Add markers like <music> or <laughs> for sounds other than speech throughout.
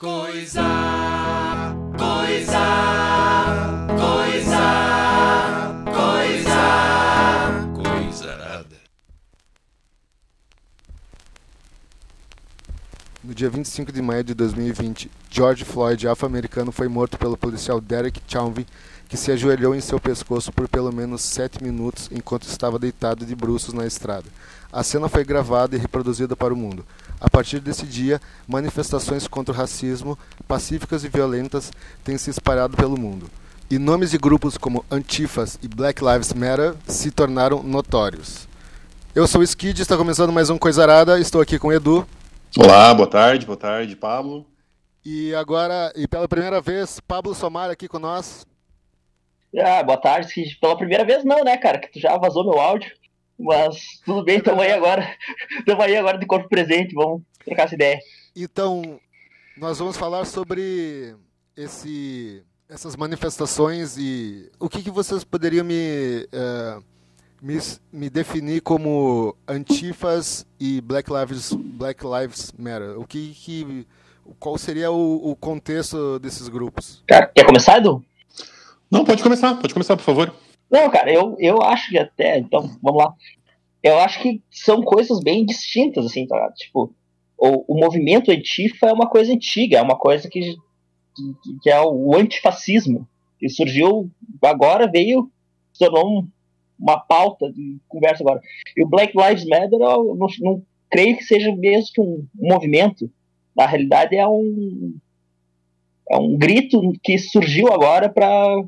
Coisa, coisa, coisa, coisa, coisarada. No dia 25 de maio de 2020, George Floyd, afro-americano, foi morto pelo policial Derek Chauvin, que se ajoelhou em seu pescoço por pelo menos sete minutos enquanto estava deitado de bruços na estrada. A cena foi gravada e reproduzida para o mundo. A partir desse dia, manifestações contra o racismo, pacíficas e violentas, têm se espalhado pelo mundo. E nomes de grupos como Antifas e Black Lives Matter se tornaram notórios. Eu sou o Skid, está começando mais um Coisarada, estou aqui com o Edu. Olá, boa tarde, boa tarde, Pablo. E agora, e pela primeira vez, Pablo Somar aqui com nós. Ah, boa tarde, Skid. Pela primeira vez não, né, cara, que tu já vazou meu áudio. Mas tudo bem, estamos aí agora. <laughs> Estamos aí agora de corpo presente, vamos trocar essa ideia. Então, nós vamos falar sobre esse, essas manifestações e o que, que vocês poderiam me, uh, me, me, definir como antifas e Black Lives, Black Lives Matter? O que, que qual seria o, o contexto desses grupos? Cara, quer começar, Edu? Não, pode começar, pode começar, por favor. Não, cara, eu, eu acho que até. Então, vamos lá. Eu acho que são coisas bem distintas, assim, tá? Tipo, o, o movimento antifa é uma coisa antiga, é uma coisa que, que, que é o antifascismo, que surgiu agora, veio, se tornou um, uma pauta de conversa agora. E o Black Lives Matter, eu não, não creio que seja mesmo que um, um movimento. Na realidade, é um, é um grito que surgiu agora para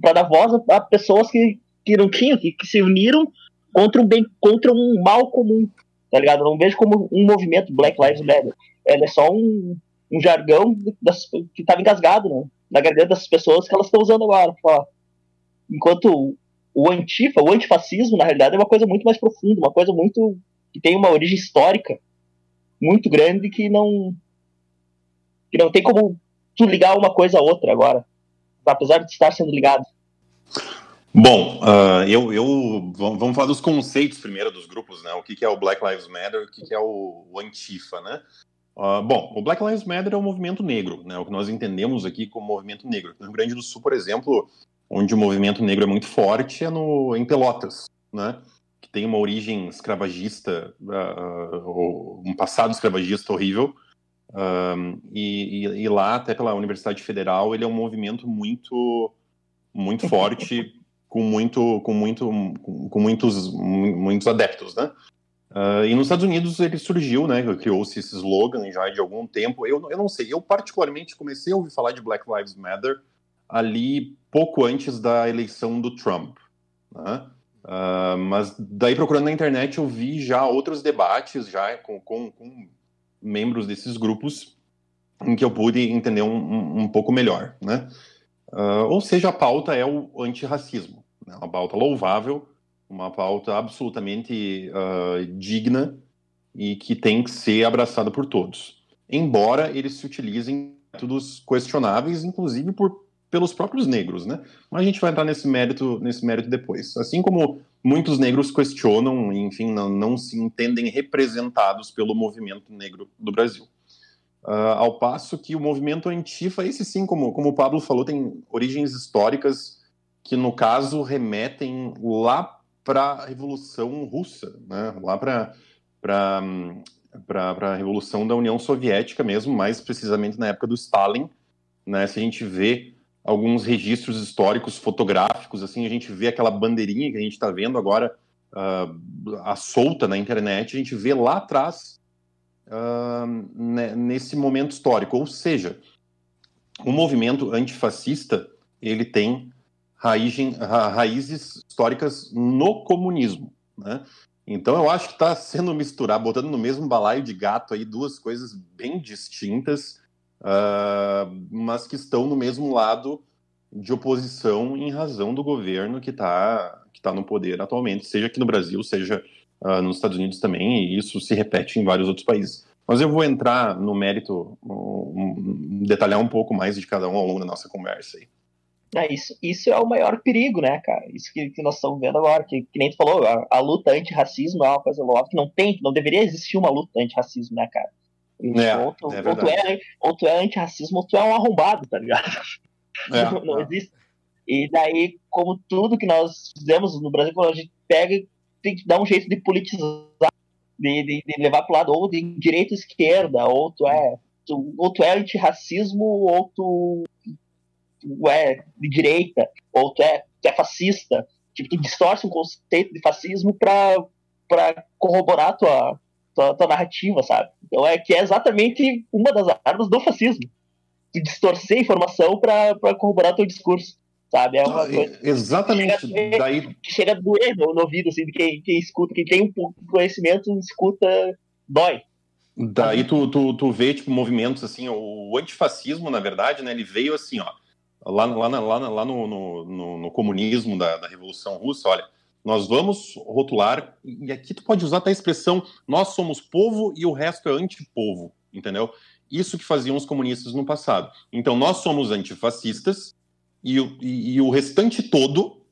para dar voz a, a, pessoas que, que não tinham, que, que se uniram contra um bem, contra um mal comum, tá ligado? Eu não vejo como um movimento Black Lives Matter. Ela é só um, um jargão das, que estava engasgado né, na garganta das pessoas que elas estão usando agora. Enquanto o antifa, o antifascismo, na realidade, é uma coisa muito mais profunda, uma coisa muito que tem uma origem histórica muito grande que não que não tem como tu ligar uma coisa a outra agora apesar de estar sendo ligado? Bom, uh, eu, eu vamos falar dos conceitos primeiro dos grupos, né? O que, que é o Black Lives Matter, o que, que é o, o Antifa, né? Uh, bom, o Black Lives Matter é o movimento negro, né? O que nós entendemos aqui como movimento negro. No Rio Grande do Sul, por exemplo, onde o movimento negro é muito forte, é no, em Pelotas, né? Que tem uma origem escravagista, uh, um passado escravagista horrível, um, e, e, e, lá, até pela Universidade Federal, ele é um movimento muito, muito <laughs> forte, com, muito, com, muito, com, muitos, muitos adeptos, né? Uh, e nos Estados Unidos ele surgiu, né? Criou-se esse slogan já de algum tempo. Eu, eu não sei, eu particularmente comecei a ouvir falar de Black Lives Matter ali pouco antes da eleição do Trump, né? Uh, mas daí procurando na internet eu vi já outros debates já com, com, com membros desses grupos em que eu pude entender um, um, um pouco melhor, né? Uh, ou seja, a pauta é o antirracismo, né? uma pauta louvável, uma pauta absolutamente uh, digna e que tem que ser abraçada por todos. Embora eles se utilizem métodos questionáveis, inclusive por, pelos próprios negros, né? Mas a gente vai entrar nesse mérito, nesse mérito depois. Assim como muitos negros questionam, enfim, não, não se entendem representados pelo movimento negro do Brasil. Uh, ao passo que o movimento antifa, esse sim, como, como o Pablo falou, tem origens históricas que, no caso, remetem lá para a Revolução Russa, né? lá para a Revolução da União Soviética mesmo, mais precisamente na época do Stalin. Né? Se a gente vê alguns registros históricos fotográficos, assim, a gente vê aquela bandeirinha que a gente está vendo agora uh, a solta na internet, a gente vê lá atrás uh, nesse momento histórico. Ou seja, o movimento antifascista ele tem raiz, raízes históricas no comunismo, né? Então eu acho que está sendo misturar, botando no mesmo balaio de gato aí duas coisas bem distintas uh, mas que estão no mesmo lado de oposição em razão do governo que está que tá no poder atualmente, seja aqui no Brasil, seja uh, nos Estados Unidos também, e isso se repete em vários outros países. Mas eu vou entrar no mérito, um, detalhar um pouco mais de cada um ao longo da nossa conversa aí. É, isso, isso é o maior perigo, né, cara? Isso que, que nós estamos vendo agora, que, que nem tu falou, a, a luta antirracismo é uma coisa louca, que não tem, não deveria existir uma luta antirracismo, né, cara? É, ou, tu, é ou, tu é, ou tu é antirracismo ou tu é um arrombado, tá ligado? É, não, é. existe. E daí, como tudo que nós fizemos no Brasil, quando a gente pega, tem que dar um jeito de politizar, de, de, de levar pro lado ou de direita ou esquerda, ou tu é, tu, ou tu é antirracismo, ou tu, tu é de direita, ou tu é, tu é fascista. Tipo, tu distorce o conceito de fascismo pra corroborar tua, tua, tua narrativa, sabe? Então é que é exatamente uma das armas do fascismo. Distorcer a informação pra corroborar teu discurso, sabe? É uma Ah, coisa Exatamente. Chega a doer. Daí, que chega a doer no, no ouvido, assim, de quem, quem escuta, quem tem um pouco de conhecimento, escuta, dói. daí tu, tu, tu vê, tipo, movimentos assim, o antifascismo, na verdade, né, ele veio assim, ó, lá, lá, lá, lá no, no, no- no comunismo da, da Revolução Russa, olha, nós vamos rotular, e aqui tu pode usar até a expressão, nós somos povo e o resto é antipovo, entendeu? Isso que faziam os comunistas no passado. Então, nós somos antifascistas e, o- e, e o restante todo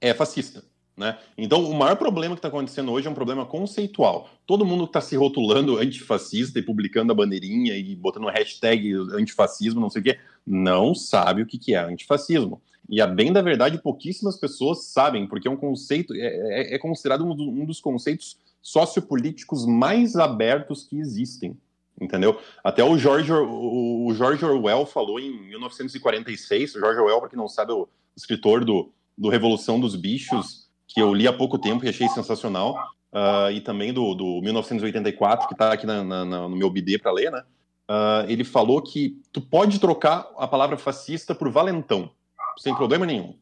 é fascista. Né? Então, o maior problema que está acontecendo hoje é um problema conceitual. Todo mundo está se rotulando antifascista e publicando a bandeirinha e botando hashtag antifascismo, não sei o quê, não sabe o que, que é antifascismo. E a bem da verdade, pouquíssimas pessoas sabem, porque é um conceito, é, é- é considerado um, um dos conceitos sociopolíticos mais abertos que existem. Entendeu? Até o George, o, George Orwell falou em 1946. O George Orwell, para quem não sabe, é o escritor do, do Revolução dos Bichos, que eu li há pouco tempo e achei sensacional. ah, e também do, do 1984, que está aqui na- na- no meu BD para ler, né? Ah, ele falou que tu pode trocar a palavra fascista por valentão, sem problema nenhum.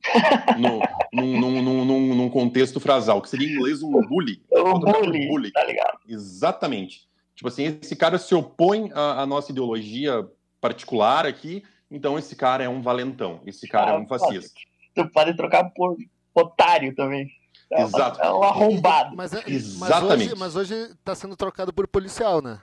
No, <laughs> num, num- num- num- contexto frasal, que seria em inglês um bully. Por bully, bully. tá ligado? Exatamente. Tipo assim, esse cara se opõe à, à nossa ideologia particular aqui, então esse cara é um valentão, esse cara é um fascista. Tu pode trocar por otário também. É uma- Exato. É um arrombado. Mas, é- Exatamente. Mas hoje, mas hoje tá sendo trocado por policial, né?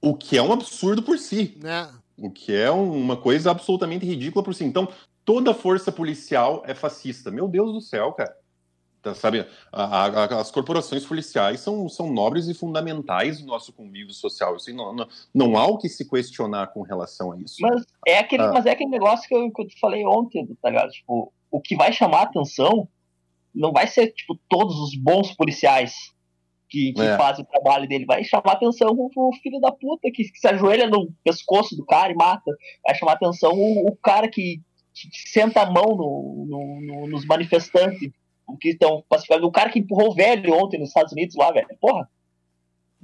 O que é um absurdo por si. né? O que é um- uma coisa absolutamente ridícula por si. Então, toda força policial é fascista. Meu Deus do céu, cara. Tá, sabe, a- a- as corporações policiais são, são nobres e fundamentais no nosso convívio social. Assim, não, não, não há o que se questionar com relação a isso. Mas é aquele, Ah. mas é aquele negócio que eu, que eu te falei ontem, tá ligado? Tipo, o que vai chamar a atenção não vai ser, tipo, todos os bons policiais que, que É. fazem o trabalho dele. Vai chamar atenção o, filho da puta que, que se ajoelha no pescoço do cara e mata. Vai chamar atenção o, o cara que, que senta a mão no, no- no- nos manifestantes o que estão pacificando. O cara que empurrou o velho ontem nos Estados Unidos lá, velho. Porra.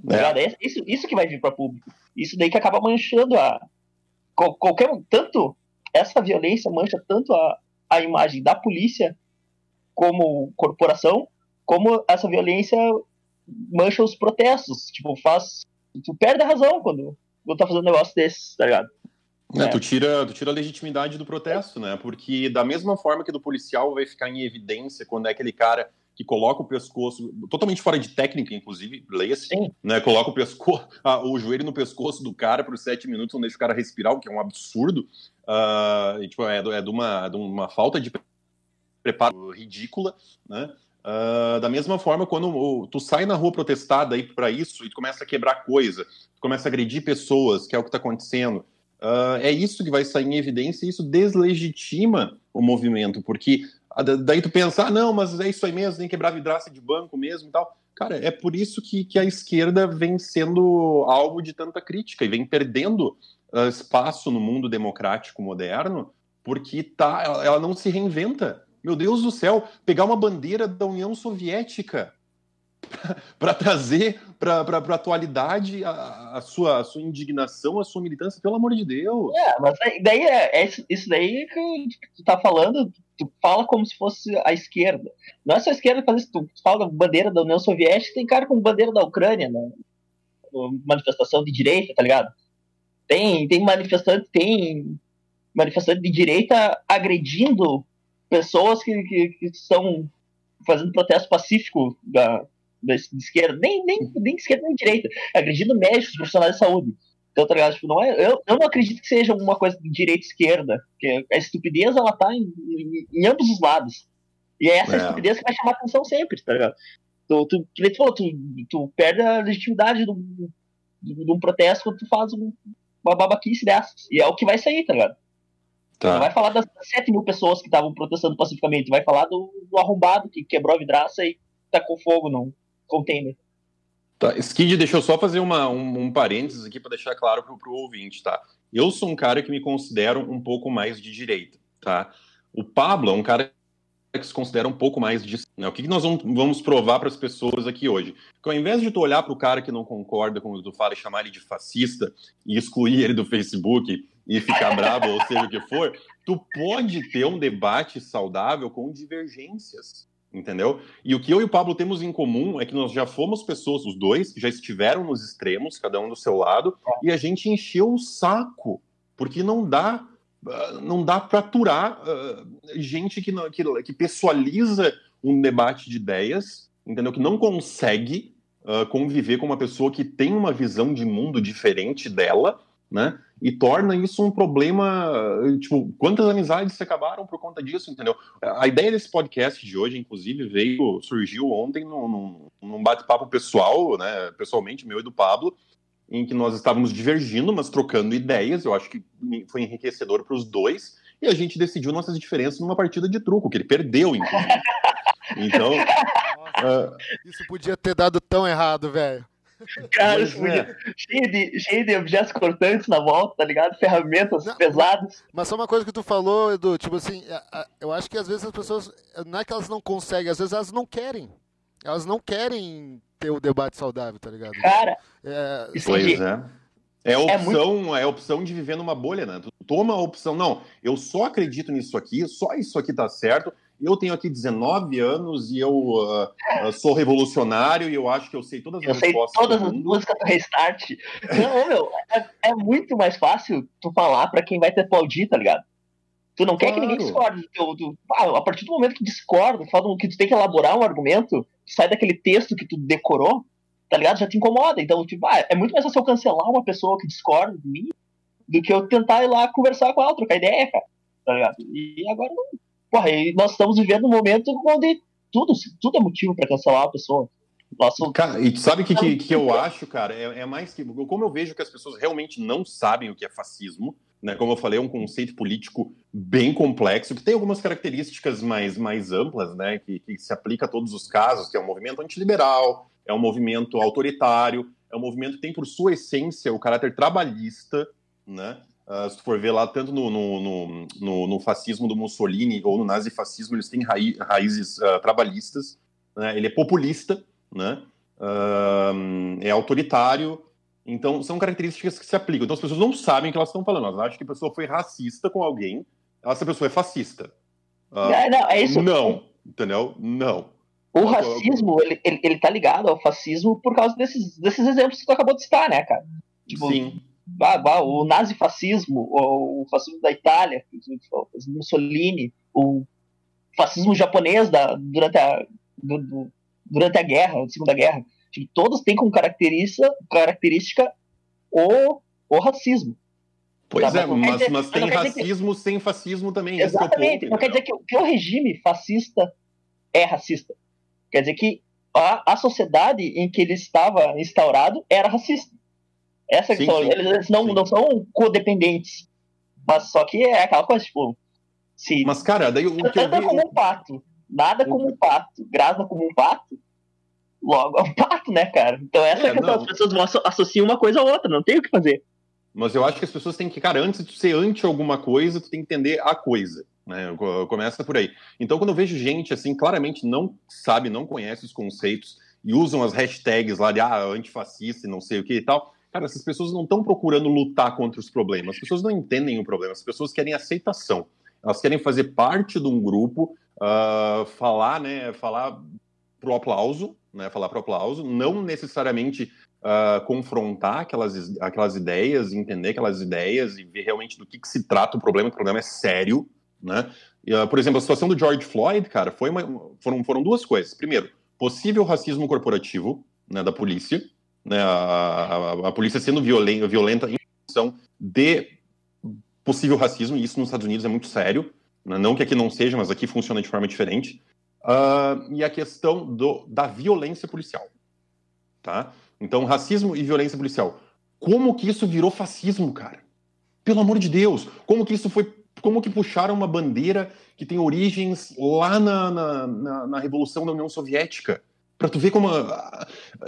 Tá É. É Isso, isso que vai vir para público. Isso daí que acaba manchando a. qual- Qualquer. Tanto. Essa violência mancha tanto a, a imagem da polícia como corporação, como essa violência mancha os protestos. Tipo, faz. Tu perde a razão quando, quando tá fazendo um negócio desses, tá ligado? É, É. tu, tira, tu tira a legitimidade do protesto, né? Porque da mesma forma que do policial vai ficar em evidência quando é aquele cara que coloca o pescoço, totalmente fora de técnica, inclusive, leia-se, né? Coloca o pescoço, <laughs> ah, o joelho no pescoço do cara por sete minutos, não deixa o cara respirar, o que é um absurdo. ah, e, tipo, é, é de, uma, de uma falta de preparo ridícula, né? Ah, da mesma forma, quando o- tu sai na rua protestar daí para isso e tu começa a quebrar coisa, tu começa a agredir pessoas, que é o que está acontecendo, ah, é isso que vai sair em evidência e isso deslegitima o movimento, porque da- daí tu pensa, ah, não, mas é isso aí mesmo, nem quebrar vidraça de banco mesmo e tal. Cara, é por isso que, que a esquerda vem sendo alvo de tanta crítica e vem perdendo ah, espaço no mundo democrático moderno, porque tá, ela, ela não se reinventa. Meu Deus do céu, pegar uma bandeira da União Soviética <laughs> para trazer para a atualidade a, sua, a sua indignação, a sua militância, pelo amor de Deus. É, mas daí, é, é isso, daí que tu tá falando, tu fala como se fosse a esquerda. Não é só a esquerda que faz isso, tu fala da bandeira da União Soviética, tem cara com bandeira da Ucrânia, né? manifestação de direita, tá ligado? Tem, tem manifestante, tem manifestante de direita agredindo pessoas que, que, que estão fazendo protesto pacífico da, da esquerda, nem, nem, nem de esquerda nem de direita, agredindo médicos, profissionais de saúde. Então, tá ligado? Tipo, não é, eu, eu não acredito que seja uma coisa de direita e esquerda, porque a estupidez, ela tá em, em, em ambos os lados. E é essa É. estupidez que vai chamar atenção sempre, tá ligado? Tu, tu, que tu falou, tu, tu perde a legitimidade de um protesto, tu faz um, uma babaquice dessas. E é o que vai sair, tá ligado? Tá. Não vai falar das 7 mil pessoas que estavam protestando pacificamente, vai falar do, do arrombado que quebrou a vidraça e tacou fogo num container. Tá, Skid, deixa eu só fazer uma, um, um parênteses aqui para deixar claro pro, pro ouvinte, tá? Eu sou um cara que me considero um pouco mais de direita, tá? O Pablo é um cara que se considera um pouco mais de. Né? O que, que nós vamos, vamos provar para as pessoas aqui hoje? Que ao invés de tu olhar para o cara que não concorda com o que tu fala e chamar ele de fascista e excluir ele do Facebook e ficar bravo, ou seja o que for, tu pode ter um debate saudável com divergências. Entendeu? E o que eu e o Pablo temos em comum é que nós já fomos pessoas, os dois, que já estiveram nos extremos, cada um do seu lado, e a gente encheu o saco, porque não dá Uh, não dá para aturar uh, gente que, não, que, que, pessoaliza um debate de ideias, entendeu? Que não consegue uh, conviver com uma pessoa que tem uma visão de mundo diferente dela, né? E torna isso um problema. Tipo, quantas amizades se acabaram por conta disso, entendeu? A ideia desse podcast de hoje, inclusive, veio, surgiu ontem num, num bate-papo pessoal, né? Pessoalmente, meu e do Pablo, em que nós estávamos divergindo, mas trocando ideias. Eu acho que foi enriquecedor para os dois. E a gente decidiu nossas diferenças numa partida de truco, que ele perdeu, inclusive. <laughs> Então. Nossa, uh... Isso podia ter dado tão errado, velho. <laughs> Cara, isso podia... é. cheio, de, cheio de objetos cortantes na volta, tá ligado? Ferramentas não, pesadas. Mas só uma coisa que tu falou, Edu, tipo assim, eu acho que às vezes as pessoas, não é que elas não conseguem, às vezes elas não querem. Elas não querem ter o debate saudável, tá ligado? Cara, é... pois é. É a opção, é, muito... é a opção de viver numa bolha, né? Tu toma a opção, não, eu só acredito nisso aqui, só isso aqui tá certo. Eu tenho aqui 19 anos e eu uh, sou revolucionário e eu acho que eu sei todas as eu respostas. Sei todas as músicas do Restart. Não, meu, é, é, muito mais fácil tu falar pra quem vai te aplaudir, tá ligado? Tu não quer claro. que ninguém discorde do teu. Do, ah, a partir do momento que discorda, que tu tem que elaborar um argumento, sai daquele texto que tu decorou, tá ligado? Já te incomoda. Então, tipo, ah, é muito mais fácil eu cancelar uma pessoa que discorda de mim do que eu tentar ir lá conversar com ela, trocar ideia, cara. Tá ligado? E agora, porra, nós estamos vivendo um momento onde tudo, tudo é motivo para cancelar uma pessoa. Nossa, cara, e sabe o que, que, que, eu acho, cara? É, é, mais que. Como eu vejo que as pessoas realmente não sabem o que é fascismo, né? Como eu falei, é um conceito político bem complexo, que tem algumas características mais, mais amplas, né? Que, que se aplica a todos os casos, que é um movimento antiliberal, é um movimento autoritário, é um movimento que tem por sua essência o caráter trabalhista, né? Uh, se tu for ver lá, tanto no, no, no, no, fascismo do Mussolini ou no nazifascismo, eles têm raízes uh, trabalhistas. Né? Ele é populista, né? Uh, é autoritário. Então, são características que se aplicam. Então, as pessoas não sabem o que elas estão falando. Elas acham que a pessoa foi racista com alguém, essa pessoa é fascista. não, não, é isso. Não, entendeu? Não. O racismo, ele, ele, ele tá ligado ao fascismo por causa desses, desses exemplos que tu acabou de citar, né, cara? Tipo, Sim. O nazifascismo, o, fascismo da Itália, o Mussolini, o fascismo japonês da, durante, a, do, do, durante a guerra, a Segunda Guerra. Tipo, todos têm como característica, característica o, o racismo. Pois tá, é, mas, dizer, mas tem racismo que... sem fascismo também. Exatamente. não quer dizer que, que o regime fascista é racista. Quer dizer que a, a sociedade em que ele estava instaurado era racista. Essa sim, sim, eles não, não são codependentes. Mas só que é aquela coisa, tipo. Se, mas, cara, daí o que eu vi... como um pato. Nada como um pato. Grasa como um pato. Logo é um pato, né, cara? Então essa é, questão. As pessoas vão associar uma coisa a outra, não tem o que fazer. Mas eu acho que as pessoas têm que, cara, antes de ser anti alguma coisa, tu tem que entender a coisa. Né? Começa por aí. Então, quando eu vejo gente assim, claramente não sabe, não conhece os conceitos e usam as hashtags lá de ah, antifascista e não sei o que e tal. Cara, essas pessoas não estão procurando lutar contra os problemas. As pessoas não entendem o problema. As pessoas querem aceitação. Elas querem fazer parte de um grupo, uh, falar, né? Falar pro aplauso, né? Falar pro aplauso, não necessariamente uh, confrontar aquelas, aquelas ideias, entender aquelas ideias e ver realmente do que, que se trata o problema. O problema é sério, né? Uh, por exemplo, a situação do George Floyd, cara, foi uma, foram, foram duas coisas. Primeiro, possível racismo corporativo né, da polícia, né, a, a, a polícia sendo violenta, em função de possível racismo, e isso nos Estados Unidos é muito sério. Né, não que aqui não seja, mas aqui funciona de forma diferente. Uh, e a questão do, da violência policial. Tá? Então, racismo e violência policial. como que isso virou fascismo, cara? Pelo amor de Deus, como que isso foi. Como que puxaram uma bandeira que tem origens lá na, na, na, na Revolução da União Soviética? Para tu ver como a,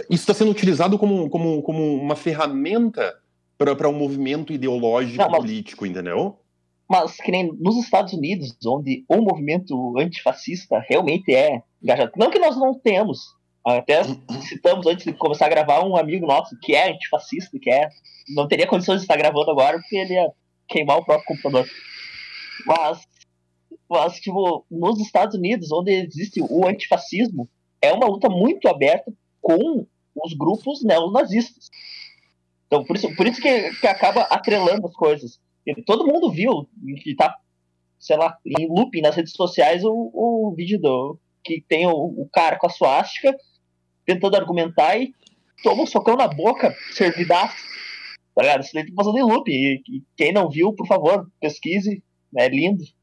isso está sendo utilizado como, como, como uma ferramenta para um movimento ideológico Não, mas- político, entendeu? Mas que nem nos Estados Unidos, onde o movimento antifascista realmente é engajado. Não que nós não tenhamos. Até citamos antes de começar a gravar um amigo nosso que é antifascista, que é. Não teria condições de estar gravando agora porque ele ia queimar o próprio computador. Mas, mas tipo, nos Estados Unidos, onde existe o antifascismo, é uma luta muito aberta com os grupos neonazistas. Então, por isso, por isso que, que acaba atrelando as coisas. E Todo mundo viu que tá, sei lá, em looping nas redes sociais o, o vídeo do que tem o, o cara com a suástica tentando argumentar e toma um socão na boca, servidaço. Tá ligado? Isso daí tá passando em looping. E, e quem não viu, por favor, pesquise. É lindo. <laughs>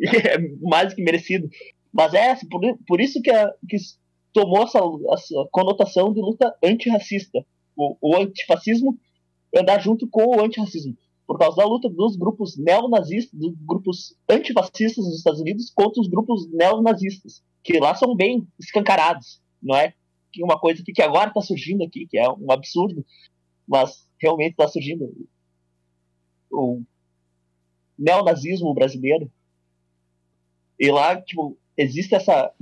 É mais que merecido. Mas é por, por isso que, a- que tomou essa, essa conotação de luta antirracista. O, o antifascismo andar junto com o antirracismo por causa da luta dos grupos neonazistas, dos grupos antifascistas dos Estados Unidos contra os grupos neonazistas, que lá são bem escancarados, não é que uma coisa que, que agora está surgindo aqui, que é um absurdo, mas realmente está surgindo o neonazismo brasileiro. E lá, tipo, existe essa,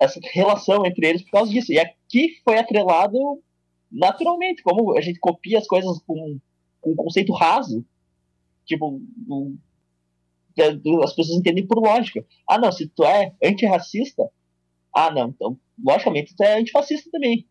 essa relação entre eles por causa disso. E aqui foi atrelado naturalmente, como a gente copia as coisas com, com um conceito raso, tipo, um- é, as pessoas entendem por lógica. Ah, não, se tu é antirracista, ah, não, então, logicamente, tu é antifascista também.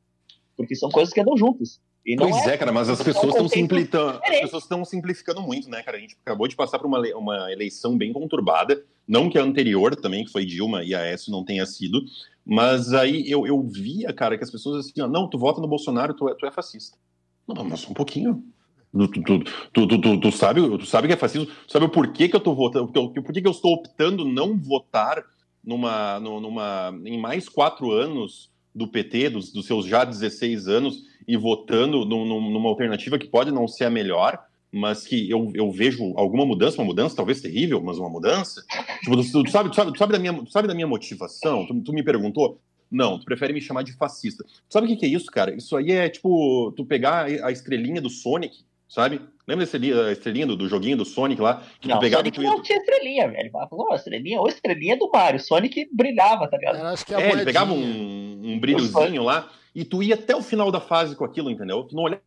Porque são coisas que andam juntas. Não Pois é, é, cara, mas as pessoas estão simplificando, as pessoas estão simplificando muito, né, cara? A gente acabou de passar por uma, uma eleição bem conturbada, não que a anterior também, que foi Dilma e Aécio, não tenha sido, mas aí eu, eu via, cara, que as pessoas assim, não, tu vota no Bolsonaro, tu é, tu é fascista. Não, mas só um pouquinho. Tu, tu, tu, tu, sabe, tu sabe que é fascismo? Tu sabe o porquê que eu tô votando? Por que, eu estou optando não votar numa, numa, em mais quatro anos do PT, dos, dos seus já 16 anos, e votando num- numa alternativa que pode não ser a melhor, mas que eu, eu vejo alguma mudança, uma mudança talvez terrível, mas uma mudança. Tipo, tu, tu sabe, tu, sabe, tu, sabe da minha, tu sabe da minha motivação? Tu, tu me perguntou? Não, tu prefere me chamar de fascista. Tu sabe o que, que é isso, cara? Isso aí é tipo tu pegar a estrelinha do Sonic, sabe? Lembra a estrelinha do, do joguinho do Sonic lá? Que Não, tu pegava Sonic e tu não tinha estrelinha, velho. Não, estrelinha, ou estrelinha do Mario. Sonic brilhava, tá ligado? Era, acho que a É, ele pegava um, um brilhozinho lá e tu ia até o final da fase com aquilo, entendeu? Tu não olhava,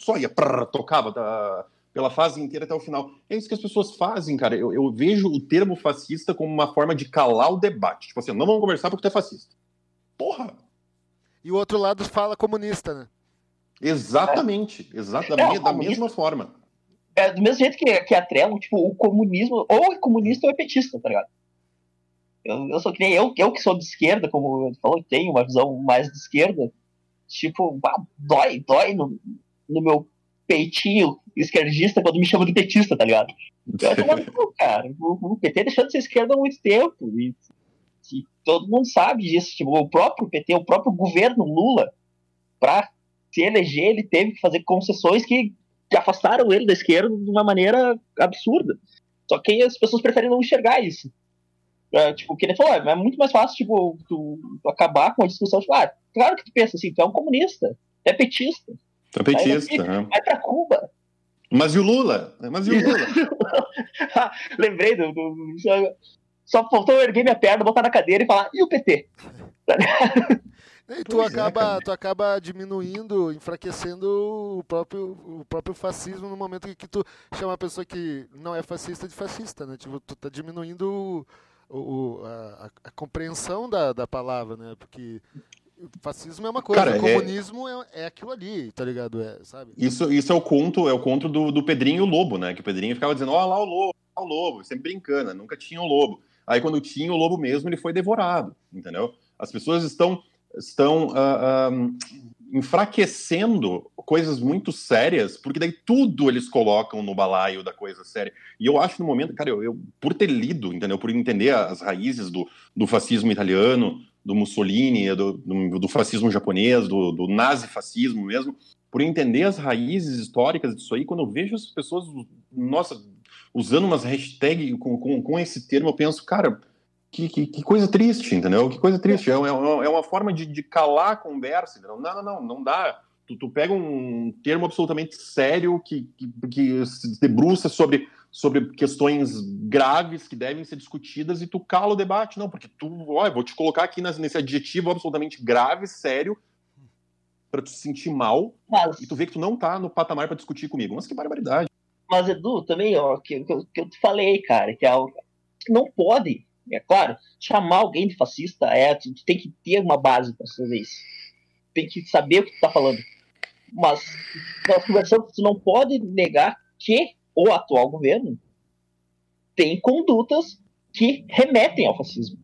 só ia, prrr, tocava da- pela fase inteira até o final. É isso que as pessoas fazem, cara. Eu, eu vejo o termo fascista como uma forma de calar o debate. Tipo assim, não vamos conversar porque tu é fascista. Porra! E o outro lado fala comunista, né? Exatamente. Exatamente. É, da, o da mesma forma. É do mesmo jeito que, que atrelam, tipo, o comunismo, ou é comunista ou é petista, tá ligado? Eu, eu sou que nem eu, eu que sou de esquerda, como ele falou, tenho uma visão mais de esquerda, tipo, bah, dói, dói no, no meu peitinho esquerdista quando me chamam de petista, tá ligado? Eu tô "Pô, cara, o, o PT deixou de ser esquerda há muito tempo, e, e todo mundo sabe disso, tipo, o próprio PT, o próprio governo Lula, pra se eleger, ele teve que fazer concessões que afastaram ele da esquerda de uma maneira absurda. Só que as pessoas preferem não enxergar isso. É, tipo, que ele falou, é muito mais fácil, tipo, tu, tu acabar com a discussão, tipo, ah, claro que tu pensa assim, tu é um comunista, tu é petista, Tu é petista. né? vai pra Cuba. Mas e o Lula? Mas e o Lula? <laughs> Lembrei do. do- só, só faltou eu erguer minha perna, botar na cadeira e falar, e o PT? <laughs> E tu Pois é, acaba, cara. tu acaba diminuindo, enfraquecendo o próprio, o próprio fascismo no momento em que tu chama a pessoa que não é fascista de fascista, né? Tipo, tu tá diminuindo o, o- a, a- a compreensão da, da palavra, né? Porque o fascismo é uma coisa, Cara, o é- comunismo é... É, aquilo ali, tá ligado? É, sabe? Isso, isso é o conto, é o conto do, do Pedrinho e o Lobo, né? Que o Pedrinho ficava dizendo, ó lá o lobo, lá o lobo, sempre brincando, né? nunca tinha o lobo. Aí quando tinha o lobo mesmo, ele foi devorado, entendeu? As pessoas estão, estão ah, enfraquecendo coisas muito sérias, porque daí tudo eles colocam no balaio da coisa séria. E eu acho no momento, cara, eu, eu por ter lido, entendeu? Por entender as raízes do, do fascismo italiano, do Mussolini, do, do, do fascismo japonês, do, do nazifascismo mesmo, por entender as raízes históricas disso aí, quando eu vejo as pessoas, nossa, usando umas hashtags com, com, com esse termo, eu penso, cara, que, que, que, coisa triste, entendeu? Que coisa triste. É, é, é uma forma de, de calar a conversa, entendeu? Não, não, não, não dá. Tu, tu pega um termo absolutamente sério que, que, que se debruça sobre, sobre questões graves que devem ser discutidas e tu cala o debate. Não, porque tu, olha, vou te colocar aqui nesse adjetivo absolutamente grave, sério, para tu se sentir mal Mas... e tu vê que tu não tá no patamar para discutir comigo. Mas que barbaridade. Mas, Edu, também, ó, que, que, que eu te falei, cara, que é algo não pode, é claro, chamar alguém de fascista é, tu, tu tem que ter uma base para fazer isso. Tem que saber o que tu tá falando. Mas nós conversamos, tu não pode negar que o atual governo tem condutas que remetem ao fascismo.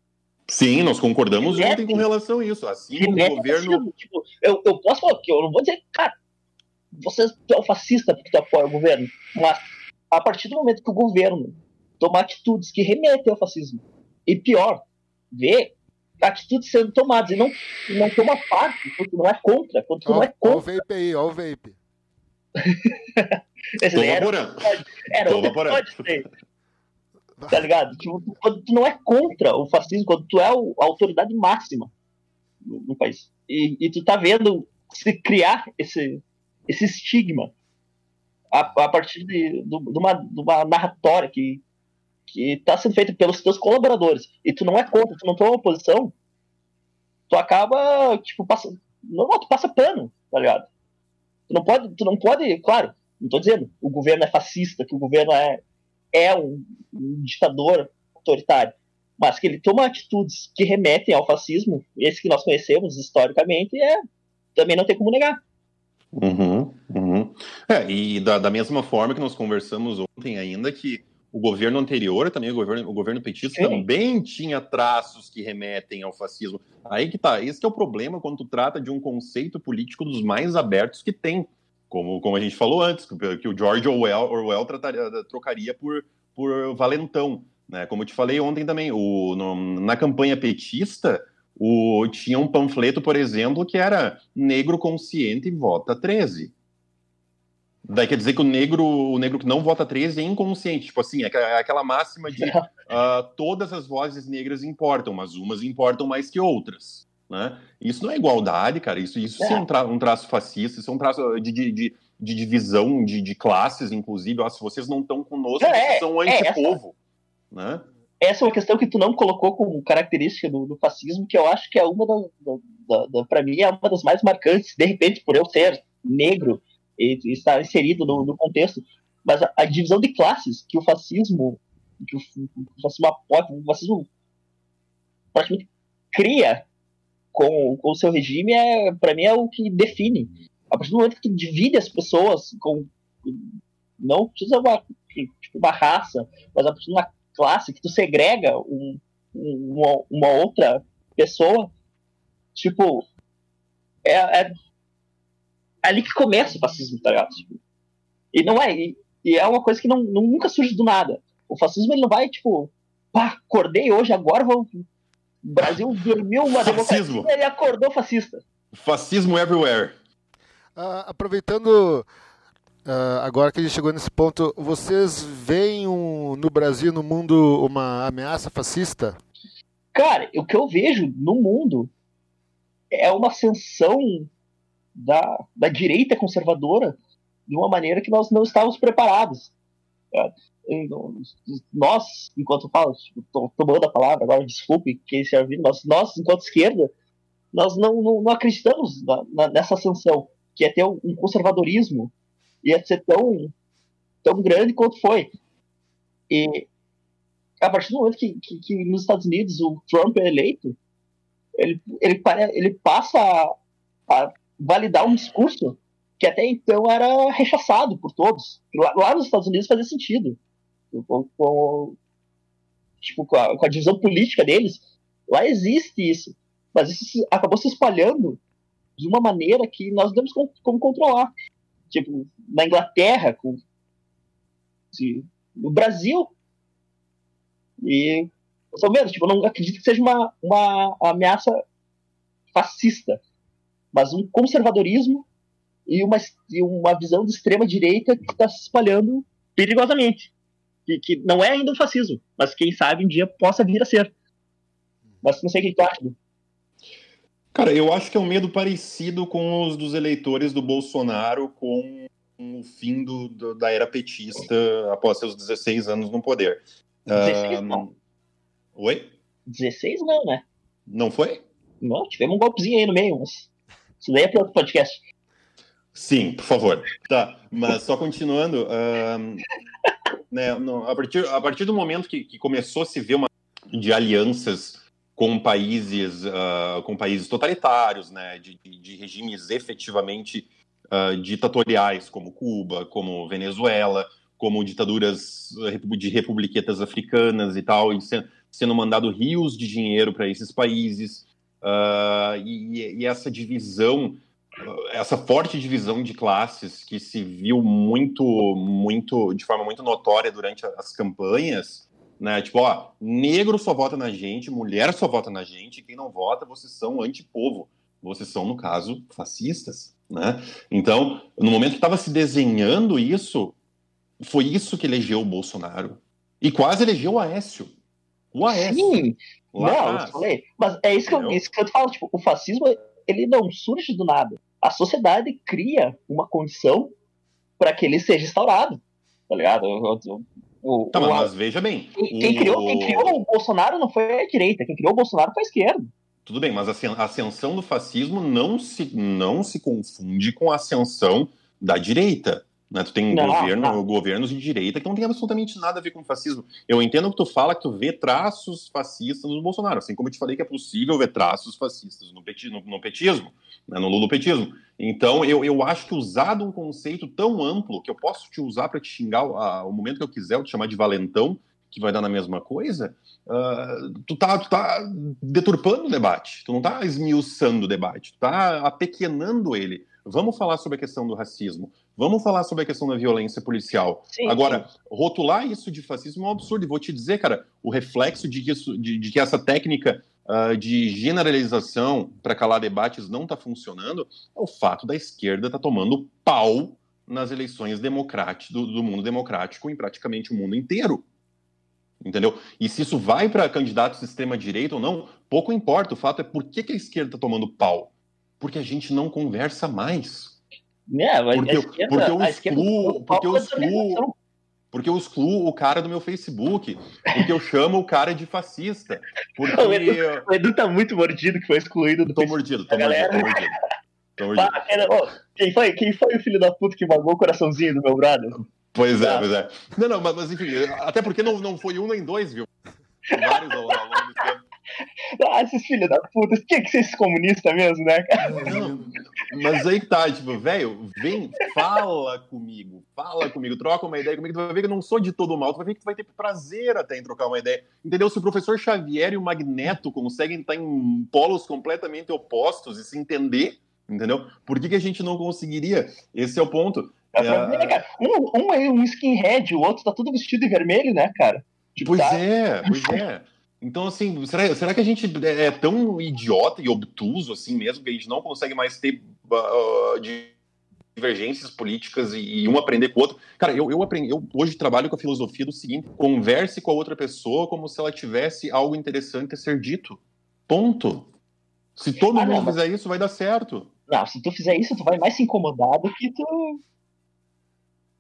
Sim, nós concordamos remete, ontem com relação a isso. Assim o governo. Tipo, eu, eu posso falar que eu não vou dizer, cara, você é um fascista porque tu apoia o governo, mas a partir do momento que o governo toma atitudes que remetem ao fascismo, e pior, vê atitudes sendo tomadas e não, não toma parte, porque não é contra, ó, não é contra. Olha o vape aí, olha o vape. <laughs> Esse Tô era, era, Tô pode ser. Tá ligado? Tipo, quando tu não é contra o fascismo, quando tu é a autoridade máxima no, país. E, e tu tá vendo se criar esse, esse estigma a, a partir de, de, uma, de uma narratória que que está sendo feita pelos teus colaboradores e tu não é contra, tu não toma oposição, tu acaba, tipo, passa, não, tu passa pano, tá ligado? Tu não pode, tu não pode, claro, não tô dizendo, o governo é fascista, que o governo é, é um, um ditador autoritário, mas que ele toma atitudes que remetem ao fascismo, esse que nós conhecemos historicamente, é, também não tem como negar. Uhum, uhum. É, e da, da mesma forma que nós conversamos ontem ainda, que o governo anterior, também o governo, o governo petista, Sim. também tinha traços que remetem ao fascismo. Aí que tá, esse que é o problema quando tu trata de um conceito político dos mais abertos que tem. Como, como a gente falou antes, que o George Orwell, Orwell trataria, trocaria por, por valentão. Né? Como eu te falei ontem também, o, no, na campanha petista, o, tinha um panfleto, por exemplo, que era negro consciente vota 13. Daí quer dizer que o negro, o negro que não vota 13 é inconsciente. Tipo assim, é, é aquela máxima de uh, <laughs> todas as vozes negras importam, mas umas importam mais que outras. Né? Isso não é igualdade, cara. Isso, isso é. é um, tra um, traço fascista, isso é um traço de, de, de, de divisão de, classes, inclusive. Ó, se vocês não estão conosco, vocês são é, antipovo. É essa, né? essa é uma questão que tu não colocou como característica do, do fascismo, que eu acho que é uma das, da, da, para mim, é uma das mais marcantes, de repente, por eu ser negro e, está inserido no, no contexto. Mas a, a, divisão de classes que o fascismo, que o, o fascismo o fascismo praticamente cria com, com o seu regime, é, para mim é o que define. A partir do momento que divide as pessoas com. Não precisa uma, tipo, uma raça, mas a partir de uma classe que tu segrega um, uma, uma outra pessoa, tipo, é, é, ali que começa o fascismo, tá ligado? Tipo, e não é, e, e, é uma coisa que não, não, nunca surge do nada. O fascismo ele não vai, tipo, pá, acordei hoje, agora vou. O Brasil dormiu uma Fascismo. democracia e acordou fascista. Fascismo everywhere. Uh, aproveitando uh, agora que a gente chegou nesse ponto, vocês veem um, no Brasil, no mundo, uma ameaça fascista? Cara, o que eu vejo no mundo é uma ascensão da, da direita conservadora de uma maneira que nós não estávamos preparados. É, nós, enquanto falo, estou tomando a palavra agora, desculpe quem se ouvindo, nós, nós, enquanto esquerda, nós não, não, não acreditamos na, na, nessa ascensão, que é ter um conservadorismo, ia ser tão, tão grande quanto foi. E a partir do momento que, que, que nos Estados Unidos o Trump é eleito, ele, ele, ele passa a, a validar um discurso que até então era rechaçado por todos. Lá, lá nos Estados Unidos fazia sentido. Com, com, tipo, com a, com a, divisão política deles, lá existe isso. Mas isso acabou se espalhando de uma maneira que nós não temos como, como controlar. Tipo, na Inglaterra, com, no Brasil. E, eu mesmo, tipo, não acredito que seja uma, uma ameaça fascista mas um conservadorismo e uma, e uma visão de extrema direita que está se espalhando perigosamente. Que, que não é ainda um fascismo, mas quem sabe um dia possa vir a ser. Mas não sei o que tu acha. Cara, eu acho que é um medo parecido com os dos eleitores do Bolsonaro com o fim do, do, da era petista após seus 16 anos no poder. 16 não. Oi? 16 não, né? Não foi? Não, tivemos um golpezinho aí no meio, mas isso daí é para outro podcast. Sim, por favor. Tá, mas só continuando, né, no, a, partir, a partir do momento que, que, começou a se ver uma de alianças com países, uh, com países totalitários, né, de, de regimes efetivamente uh, ditatoriais, como Cuba, como Venezuela, como ditaduras de republiquetas africanas e tal, e sendo mandado rios de dinheiro para esses países, uh, e, e, essa divisão, essa forte divisão de classes que se viu muito, muito, de forma muito notória durante as campanhas, né? Tipo, ó, negro só vota na gente, mulher só vota na gente, quem não vota, vocês são antipovo. Vocês são, no caso, fascistas, né? Então, no momento que estava se desenhando isso, foi isso que elegeu o Bolsonaro. E quase elegeu o Aécio. O Aécio. Sim, não, eu falei. Mas é isso que, eu, isso que eu falo, tipo, o fascismo, ele não surge do nada. A sociedade cria uma condição para que ele seja instaurado, tá ligado? O, o, tá, o, mas veja bem. Quem, criou, quem criou o Bolsonaro não foi a direita, quem criou o Bolsonaro foi a esquerda. Tudo bem, mas a ascensão do fascismo não se, não se confunde com a ascensão da direita. Né? Tu tem não, governo, não. governos de direita que não tem absolutamente nada a ver com fascismo. Eu entendo que tu fala que tu vê traços fascistas no Bolsonaro, assim como eu te falei que é possível ver traços fascistas no, peti, no, no petismo, né? no lulopetismo. Então, eu, eu acho que usado um conceito tão amplo que eu posso te usar para te xingar a, o momento que eu quiser, eu te chamar de valentão, que vai dar na mesma coisa, uh, tu, tá, tu tá deturpando o debate, tu não tá esmiuçando o debate, tu tá apequenando ele. Vamos falar sobre a questão do racismo, vamos falar sobre a questão da violência policial. Sim, Agora, sim. rotular isso de fascismo é um absurdo, e vou te dizer, cara, o reflexo de que, isso, de, de que essa técnica uh, de generalização para calar debates não está funcionando é o fato da esquerda estar tá tomando pau nas eleições democráticas do, do mundo democrático em praticamente o mundo inteiro entendeu? E se isso vai para candidatos de extrema-direita ou não, pouco importa. O fato é por que, que a esquerda está tomando pau? Porque a gente não conversa mais. É, porque, esquerda, porque eu excluo, porque eu excluo, porque eu excluo o cara do meu Facebook, porque eu chamo o cara de fascista. Porque... <laughs> O, Edu, o Edu tá muito mordido que foi excluído do Tô mordido, tô mordido, tô <laughs> mordido. Tô mordido. Quem, foi, quem foi o filho da puta que magou o coraçãozinho do meu brother? Pois é, tá. pois é. Não, não, mas, mas, enfim, até porque não, não foi um nem dois, viu? Vários ao longo do tempo. Ah, esses filhos da puta, tinha que ser esses comunistas mesmo, né, cara? Mas aí tá, tipo, velho, vem, fala comigo, fala comigo, troca uma ideia comigo, tu vai ver que eu não sou de todo mal, tu vai ver que tu vai ter prazer até em trocar uma ideia. Entendeu? Se o professor Xavier e o Magneto conseguem estar em polos completamente opostos e se entender, entendeu? Por que, que a gente não conseguiria? Esse é o ponto. É, ver, cara. Um, um é um skinhead, o outro tá todo vestido de vermelho, né, cara? Tipo, pois tá... é, pois é. Então, assim, será, será que a gente é tão idiota e obtuso assim mesmo que a gente não consegue mais ter uh, divergências políticas e, e, um aprender com o outro? Cara, eu, eu, aprendi, eu hoje trabalho com a filosofia do seguinte: converse com a outra pessoa como se ela tivesse algo interessante a ser dito. Ponto. Se todo ah, mundo não, fizer isso, vai dar certo. Não, se tu fizer isso, tu vai mais se incomodar do que tu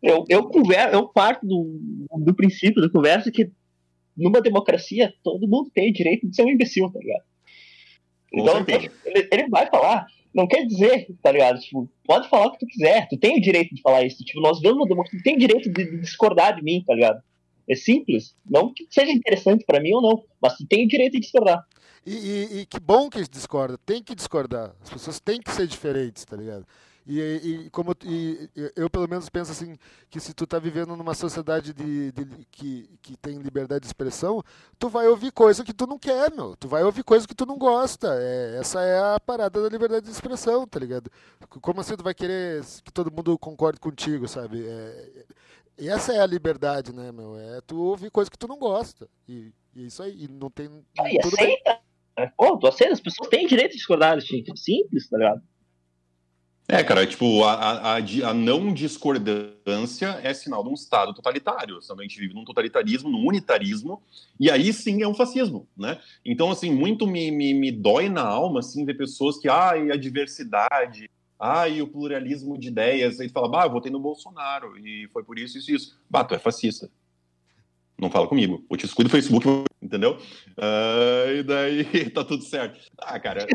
eu, eu, converso, eu parto do, do princípio da conversa que numa democracia todo mundo tem o direito de ser um imbecil, tá ligado? então ele, ele, vai falar, não quer dizer, tá ligado? Tipo, pode falar o que tu quiser, tu tem o direito de falar isso. Tipo, nós vemos uma democracia, tu tem o direito de, de discordar de mim, tá ligado? É simples. Não que seja interessante para mim ou não, mas tu tem o direito de discordar. E, e, e, que bom que discorda, tem que discordar. As pessoas têm que ser diferentes, tá ligado? E, e como e, eu pelo menos penso assim que se tu tá vivendo numa sociedade de, de, que, que tem liberdade de expressão, tu vai ouvir coisa que tu não quer, meu. Tu vai ouvir coisa que tu não gosta. É, essa é a parada da liberdade de expressão, tá ligado? Como assim tu vai querer que todo mundo concorde contigo, sabe? É, e essa é a liberdade, né, meu? É tu ouvir coisa que tu não gosta. E, e é isso aí. E não tem. E tudo aceita. Bem. Pô, tu aceita, as pessoas têm direito de discordar, gente. Simples, tá ligado? É, cara, tipo, a, a, a, não discordância é sinal de um Estado totalitário. Senão a gente vive num totalitarismo, num unitarismo, e aí sim é um fascismo, né? Então, assim, muito me, me, me dói na alma, assim, ver pessoas que, ai, a diversidade, ai, o pluralismo de ideias, aí fala, bah, eu votei no Bolsonaro, e foi por isso, isso isso. Bah, tu é fascista. Não fala comigo. Eu te excluo do Facebook, entendeu? Uh, e daí <laughs> tá tudo certo. Ah, cara...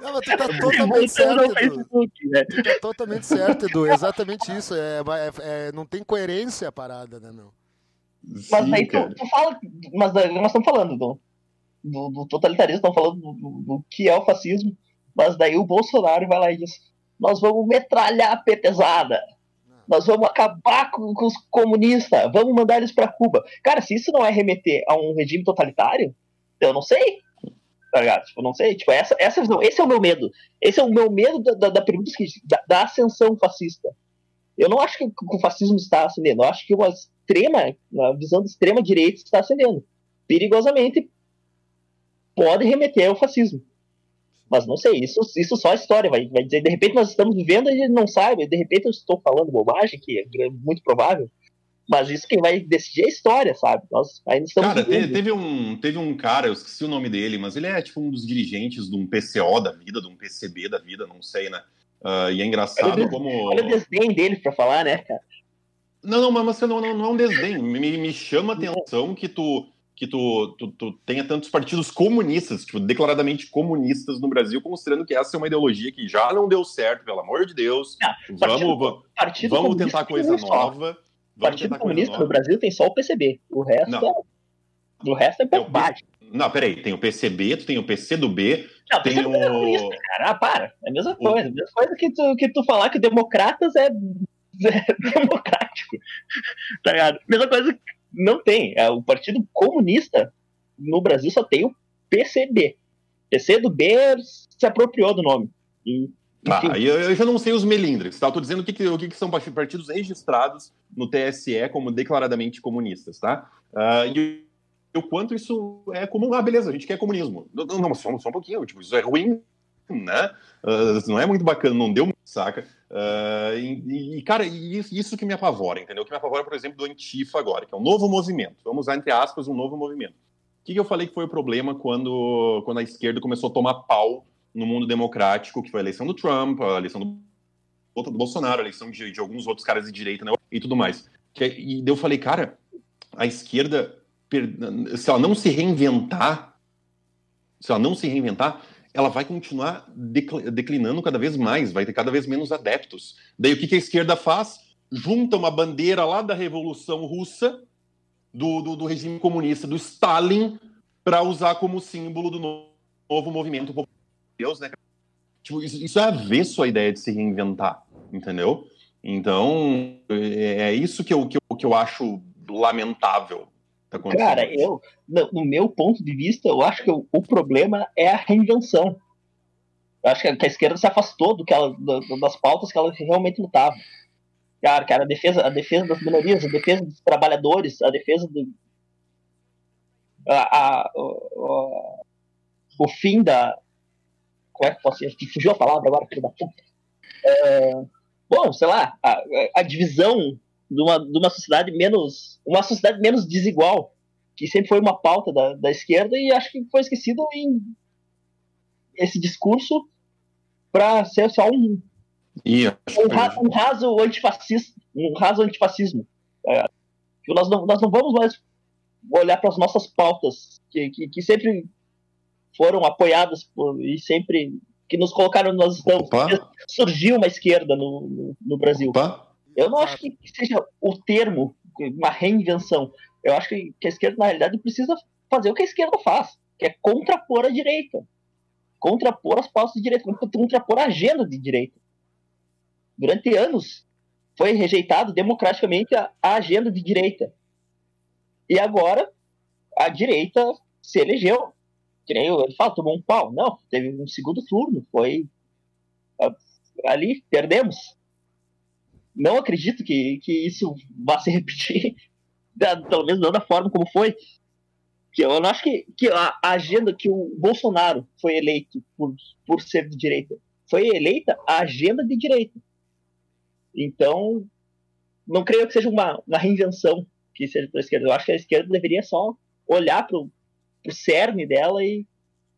Não, mas tu tá totalmente certo, Edu. Né? Tu tá totalmente certo, Edu. Exatamente isso. É, é, é, não tem coerência a parada, né, meu? Mas aí tu, tu, fala. Mas nós estamos falando do, do, do totalitarismo, estamos falando do, do, do, que é o fascismo. Mas daí o Bolsonaro vai lá e diz: nós vamos metralhar a petezada. Nós vamos acabar com, com os comunistas, vamos mandar eles para Cuba. Cara, se isso não é remeter a um regime totalitário, eu não sei tá ligado? Tipo, não sei, tipo, essa, essa visão, esse é o meu medo. Esse é o meu medo da, da, da pergunta da, da, ascensão fascista. Eu não acho que, o fascismo está ascendendo, eu acho que uma extrema, uma visão de extrema direita está ascendendo. Perigosamente pode remeter ao fascismo. Mas não sei, isso, isso só a história vai, vai dizer. De repente nós estamos vivendo e gente não sabe, de repente eu estou falando bobagem, que é muito provável. Mas isso quem vai decidir é a história, sabe? Nós ainda estamos. Cara, teve, teve, um, teve um cara, eu esqueci o nome dele, mas ele é tipo um dos dirigentes de um PCO da vida, de um PCB da vida, não sei, né? Uh, e é engraçado olha como. Olha o desdém dele pra falar, né, cara? Não, não, mas não, não, não é um desdém. Me, me chama a atenção que tu que tu, tu, tu, tenha tantos partidos comunistas, tipo, declaradamente comunistas no Brasil, considerando que essa é uma ideologia que já não deu certo, pelo amor de Deus. Não, partido, vamos partido vamos tentar coisa nova. O Partido Comunista no Brasil tem só o PCB. O resto não. é. O resto é bobagem. Não, peraí, tem o PCB, tu tem o PC do B. Não, tem o. É cara, ah, para. É a mesma coisa. A mesma coisa que tu, que tu falar que democratas é, <laughs> é democrático. tá ligado? Mesma coisa que não tem. É, o Partido Comunista no Brasil só tem o PCB. PC do B se apropriou do nome. E Tá, eu, eu, já não sei os melindres, tá? Eu tô dizendo o que, que, o que, que são partidos registrados no TSE como declaradamente comunistas, tá? Uh, e o quanto isso é comum. Ah, beleza, a gente quer comunismo. Não, não só, só um pouquinho, tipo, isso é ruim, né? Uh, não é muito bacana, não deu saca? Uh, e, e, cara, isso, isso que me apavora, entendeu? O que me apavora, por exemplo, do Antifa agora, que é um novo movimento. Vamos usar, entre aspas, um novo movimento. O que, que eu falei que foi o problema quando, quando a esquerda começou a tomar pau no mundo democrático, que foi a eleição do Trump, a eleição do, do Bolsonaro, a eleição de, de, alguns outros caras de direita né, e tudo mais. Que, e eu falei, cara, a esquerda, se ela não se reinventar, se ela não se reinventar, ela vai continuar declinando cada vez mais, vai ter cada vez menos adeptos. Daí o que, que a esquerda faz? Junta uma bandeira lá da Revolução Russa, do, do, do regime comunista, do Stalin, para usar como símbolo do novo movimento popular Deus, né? Tipo, isso, isso é avesso à ideia de se reinventar, entendeu? Então, é, é isso que eu, que eu, que eu acho lamentável. Tá Cara, eu, no meu ponto de vista, eu acho que o, o problema é a reinvenção. Eu acho que a, que a esquerda se afastou do que ela, do, das pautas que ela realmente lutava. Cara, cara, a defesa, a defesa das minorias, a defesa dos trabalhadores, a defesa do. A, a, a, o fim da, como é que posso? Fugiu a palavra agora, filho da puta. É, bom, sei lá, a, a divisão de uma, de uma sociedade menos. Uma sociedade menos desigual, que sempre foi uma pauta da, da esquerda e acho que foi esquecido em esse discurso para ser só um, um, raso, um raso antifascista, um raso antifascismo. É, nós, não, nós não vamos mais olhar para as nossas pautas, que, que, que sempre foram apoiadas por, e sempre que nos colocaram nós estamos. Surgiu uma esquerda no, no, no Brasil. Opa. Eu não acho que seja o termo, uma reinvenção. Eu acho que, que a esquerda, na realidade, precisa fazer o que a esquerda faz, que é contrapor a direita. Contrapor as pautas de direita, contrapor a agenda de direita. Durante anos foi rejeitado democraticamente a, a agenda de direita. E agora a direita se elegeu nem ele fala, tomou um pau. Não, teve um segundo turno, foi ali, perdemos. Não acredito que, que isso vá se <laughs> repetir, pelo menos não da forma como foi. Que eu não acho que, que a agenda que o Bolsonaro foi eleito por, por ser de direita foi eleita a agenda de direita. Então, não creio que seja uma, uma reinvenção que seja para a esquerda. Eu acho que a esquerda deveria só olhar para o cerne dela e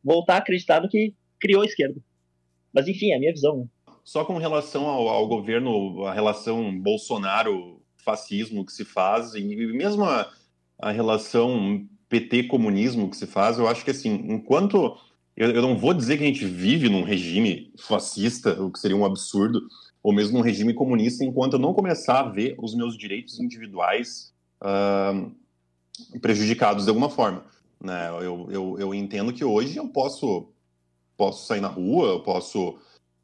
voltar a acreditar no que criou a esquerda. Mas, enfim, é a minha visão. Só com relação ao, ao governo, a relação Bolsonaro-fascismo que se faz, e mesmo a, a relação PT-comunismo que se faz, eu acho que, assim, enquanto. Eu, eu não vou dizer que a gente vive num regime fascista, o que seria um absurdo, ou mesmo um regime comunista, enquanto eu não começar a ver os meus direitos individuais uh, prejudicados de alguma forma. Né? Eu, eu, eu entendo que hoje eu posso, posso sair na rua, eu posso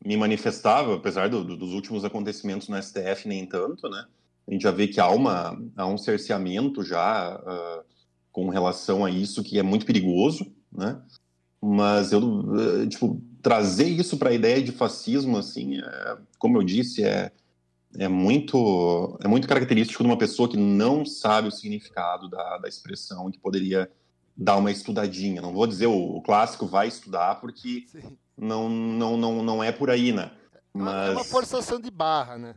me manifestar, apesar do, do, dos últimos acontecimentos no STF, nem tanto, né? A gente já vê que há, uma, há um cerceamento já uh, com relação a isso que é muito perigoso, né? Mas eu, uh, tipo, trazer isso para a ideia de fascismo, assim, é, como eu disse, é, é muito é muito característico de uma pessoa que não sabe o significado da, da expressão que poderia dar uma estudadinha. Não vou dizer o, o clássico vai estudar porque <laughs> não, não, não, não é por aí, né? Mas... É uma forçação de barra, né?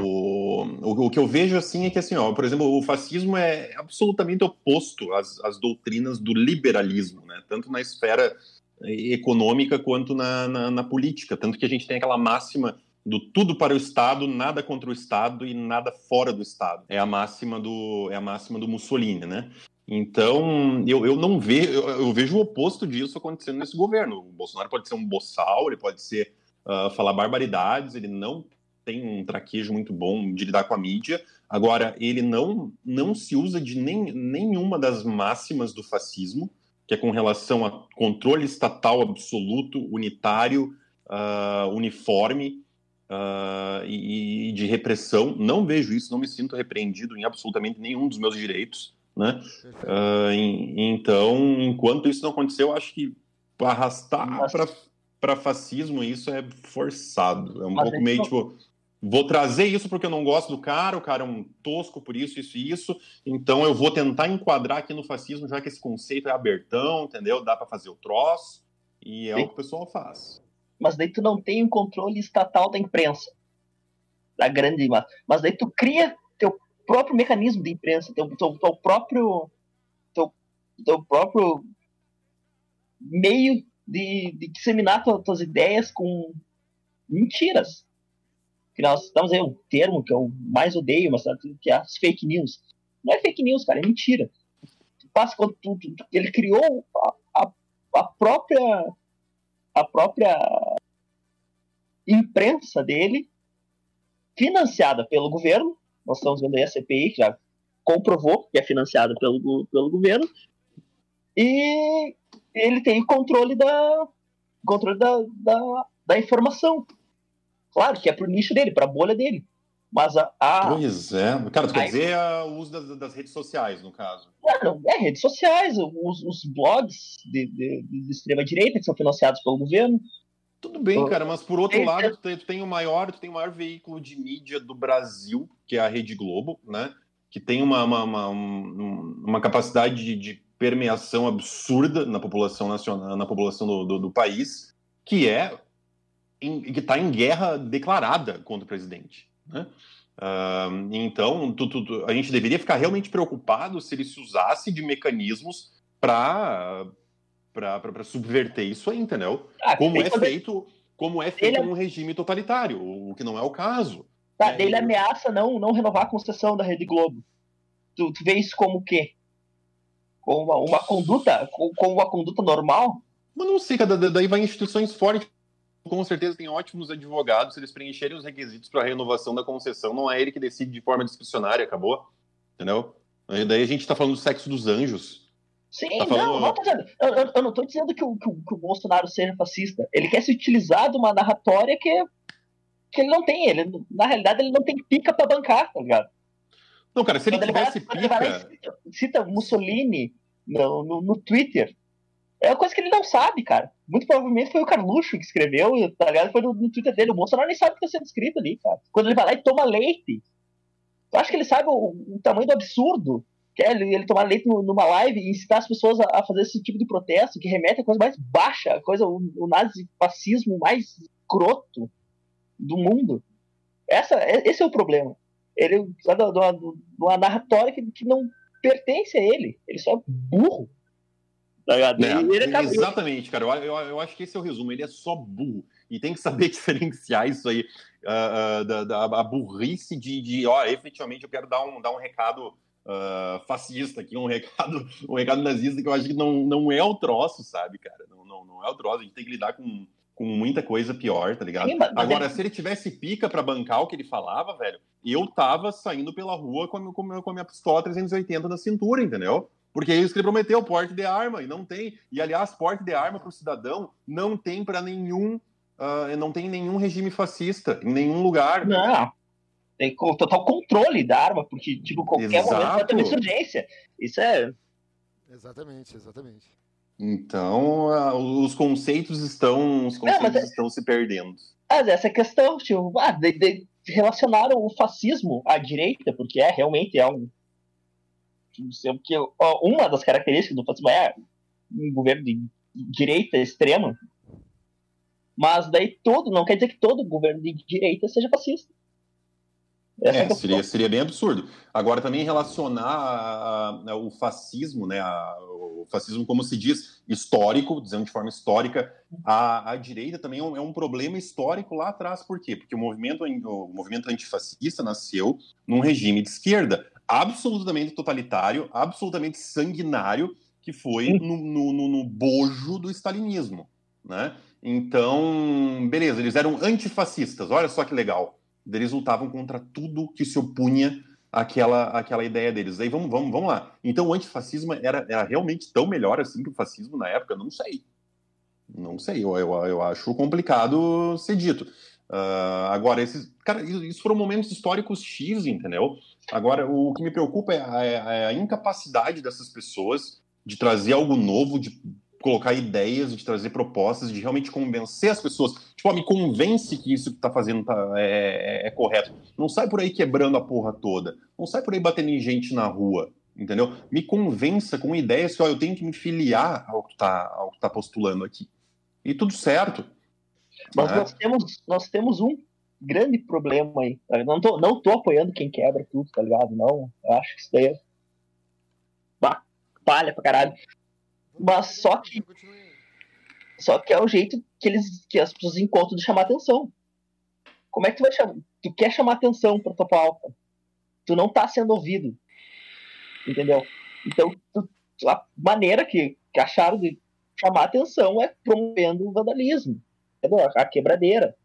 O, o, o, que eu vejo assim é que assim, ó, por exemplo, o fascismo é absolutamente oposto às, às doutrinas do liberalismo, né? Tanto na esfera econômica quanto na, na, na, política. Tanto que a gente tem aquela máxima do tudo para o Estado, nada contra o Estado e nada fora do Estado. É a máxima do, é a máxima do Mussolini, né? Então, eu, eu não vejo, eu, eu, vejo o oposto disso acontecendo nesse governo. O Bolsonaro pode ser um boçal, ele pode ser uh, falar barbaridades, ele não tem um traquejo muito bom de lidar com a mídia. Agora, ele não, não se usa de nem, nenhuma das máximas do fascismo, que é com relação a controle estatal absoluto, unitário, uh, uniforme uh, e, e, de repressão. Não vejo isso, não me sinto repreendido em absolutamente nenhum dos meus direitos. Né? Uh, em, então, enquanto isso não aconteceu, eu acho que arrastar para fascismo isso é forçado. É um Mas pouco meio tipo vou trazer isso porque eu não gosto do cara, o cara é um tosco por isso, isso e isso, então eu vou tentar enquadrar aqui no fascismo, já que esse conceito é abertão, entendeu? Dá para fazer o troço, e é Sim. o que o pessoal faz. Mas daí tu não tem o um controle estatal da imprensa, da grande massa. Mas daí tu cria próprio mecanismo de imprensa, teu, teu, teu próprio teu, teu próprio meio de, de disseminar tuas, tuas ideias com mentiras que nós estamos aí um termo que eu mais odeio, mas que é as fake news. Não é fake news, cara, é mentira. Passa quando tu, tu, ele criou a, a, a, própria a própria imprensa dele, financiada pelo governo. Nós estamos vendo aí a CPI, que já comprovou que é financiada pelo, pelo governo. E ele tem controle da controle da, da, da informação. Claro que é pro nicho dele, pra bolha dele. Mas a. a... Pois é. Cara, tu quer dizer o uso das, das, redes sociais, no caso? Não, é, redes sociais, os, os blogs de, de, de extrema-direita que são financiados pelo governo. Tudo bem, cara, mas por outro lado, tu tem, o maior, tu tem o maior veículo de mídia do Brasil, que é a Rede Globo, né? Que tem uma, uma, uma, uma capacidade de, de, permeação absurda na população nacional, na população do, do, do país, que é em, que está em guerra declarada contra o presidente. Né? Uh, então, tu, tu, tu, a gente deveria ficar realmente preocupado se ele se usasse de mecanismos para para subverter isso aí, entendeu? Ah, como, é feito, como é feito ele... num regime totalitário, o que não é o caso. Tá, é, ele ameaça não, não renovar a concessão da Rede Globo. Tu, tu vê isso como o quê? Como uma, uma conduta, como uma conduta normal? Mas não sei, cara, daí vai instituições fortes com certeza tem ótimos advogados, se eles preencherem os requisitos para a renovação da concessão, não é ele que decide de forma discricionária, acabou? Entendeu? Daí a gente está falando do sexo dos anjos. Sim, tá não, não dizendo, eu, eu, eu, não estou dizendo que o, que, o, que o Bolsonaro seja fascista. Ele quer se utilizar de uma narratória que, que ele não tem. Ele, na realidade, ele não tem pica para bancar, tá ligado? Não, cara, se ele quando tivesse ele vai, pica... Cita, cita Mussolini no, no, no Twitter, é uma coisa que ele não sabe, cara. Muito provavelmente foi o Carluxo que escreveu, tá ligado? Foi no, no Twitter dele. O Bolsonaro nem sabe o que está sendo escrito ali, cara. Quando ele vai lá e toma leite. Tu acha que ele sabe o, o tamanho do absurdo ele, ele tomar leite numa live e incitar as pessoas a, a fazer esse tipo de protesto que remete a coisa mais baixa, a coisa, o, o nazifascismo mais escroto do mundo. Essa, é- esse é o problema. Ele precisa de uma, de uma narratória que, que não pertence a ele. Ele só é burro. Tá ligado? É, E ele acaba- exatamente, cara. Eu, eu, eu acho que esse é o resumo. Ele é só burro. E tem que saber <laughs> diferenciar isso aí ah, ah, da, da a burrice de, de, ó, efetivamente eu quero dar um, dar um recado ah, fascista aqui, um recado, um recado nazista que eu acho que não, não é o troço, sabe, cara? Não, não, não é o troço. A gente tem que lidar com, com muita coisa pior, tá ligado? Sim, mas Agora, ele- se ele tivesse pica pra bancar o que ele falava, velho, eu tava saindo pela rua com a, minha- com a com a minha pistola 380 na cintura, entendeu? Porque é isso que ele prometeu, porte de arma, e não tem. E, aliás, porte de arma para o cidadão não tem para nenhum. ah, não tem nenhum regime fascista, em nenhum lugar. Não. Tem total controle da arma, porque, tipo, qualquer Exato. momento pode ter uma insurgência. Isso é. Exatamente, exatamente. Então, ah, os conceitos estão. Os conceitos é- estão se perdendo. Mas essa é a questão, tipo, ah, de, de relacionaram o fascismo à direita, porque é realmente é um. Porque, uma das características do fascismo é um governo de direita extrema. Mas daí todo, não quer dizer que todo governo de direita seja fascista. Essa é, É, seria, seria bem absurdo. Agora, também relacionar a- a- o fascismo, né, a- o fascismo, como se diz, histórico, dizendo de forma histórica, a, a direita também é um, é um problema histórico lá atrás. Por quê? Porque o movimento, o movimento antifascista nasceu num regime de esquerda absolutamente totalitário, absolutamente sanguinário, que foi no, no- no- no bojo do stalinismo, né? Então, beleza, eles eram antifascistas, olha só que legal eles lutavam contra tudo que se opunha àquela, àquela ideia deles. Aí vamos, vamos, vamos lá. Então o antifascismo era, era realmente tão melhor assim que o fascismo na época? Não sei. Não sei, eu, eu, eu acho complicado ser dito. Ah, agora, esses. Cara, isso foram momentos históricos X, entendeu? Agora, o que me preocupa é a, é a incapacidade dessas pessoas de trazer algo novo, de colocar ideias, de trazer propostas, de realmente convencer as pessoas. Tipo, ó, me convence que isso que tá fazendo tá, é, é- é correto. Não sai por aí quebrando a porra toda. Não sai por aí batendo em gente na rua. Entendeu? Me convença com ideias que ó, eu tenho que me filiar ao que tá, ao que tá postulando aqui. E tudo certo. Mas né? nós, temos, nós temos um grande problema aí. Eu Não tô, não tô apoiando quem quebra tudo, tá ligado? Não, eu acho que isso daí é. Bah, palha pra caralho. Mas só que, só que é o jeito que, eles, que as pessoas encontram de chamar atenção. Como é que tu vai chamar? Tu quer chamar atenção pra tua pauta. Tu não tá sendo ouvido. Entendeu? Então, tu- a maneira que, que acharam de chamar atenção é promovendo o vandalismo. Entendeu? A quebradeira.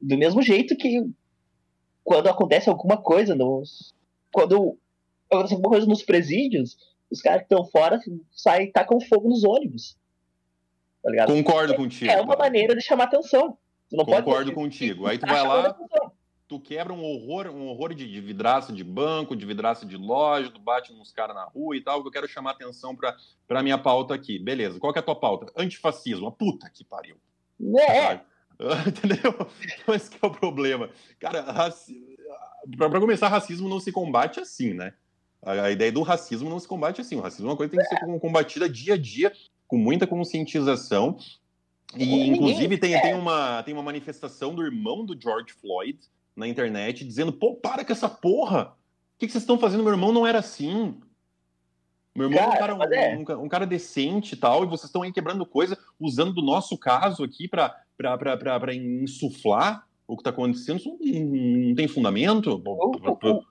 Do mesmo jeito que quando acontece alguma coisa nos. Quando acontece alguma coisa nos presídios, os caras que estão fora saem e tacam fogo nos ônibus. Tá ligado? Concordo contigo. É uma maneira de chamar atenção. Concordo contigo. Aí tu vai lá, atenção. tu quebra um horror, um horror de, de vidraça de banco, de vidraça de loja, tu bate nos caras na rua e tal, que eu quero chamar atenção pra, pra minha pauta aqui. Beleza, qual que é a tua pauta? Antifascismo. A puta que pariu. É? <laughs> Entendeu? Então esse que é o problema. Cara, raci... pra, pra começar, racismo não se combate assim, né? A, a ideia do racismo não se combate assim. O racismo é uma coisa que tem que ser combatida dia a dia, com muita conscientização. E, Ninguém- inclusive, tem, tem, uma, tem uma manifestação do irmão do George Floyd na internet dizendo: pô, para com essa porra! O que, que vocês estão fazendo? Meu irmão não era assim. Meu irmão Cara, é um cara, é. um, um, cara decente e tal, e vocês estão aí quebrando coisa, usando do nosso caso aqui pra insuflar o que tá acontecendo. Isso não, não tem fundamento. O, o-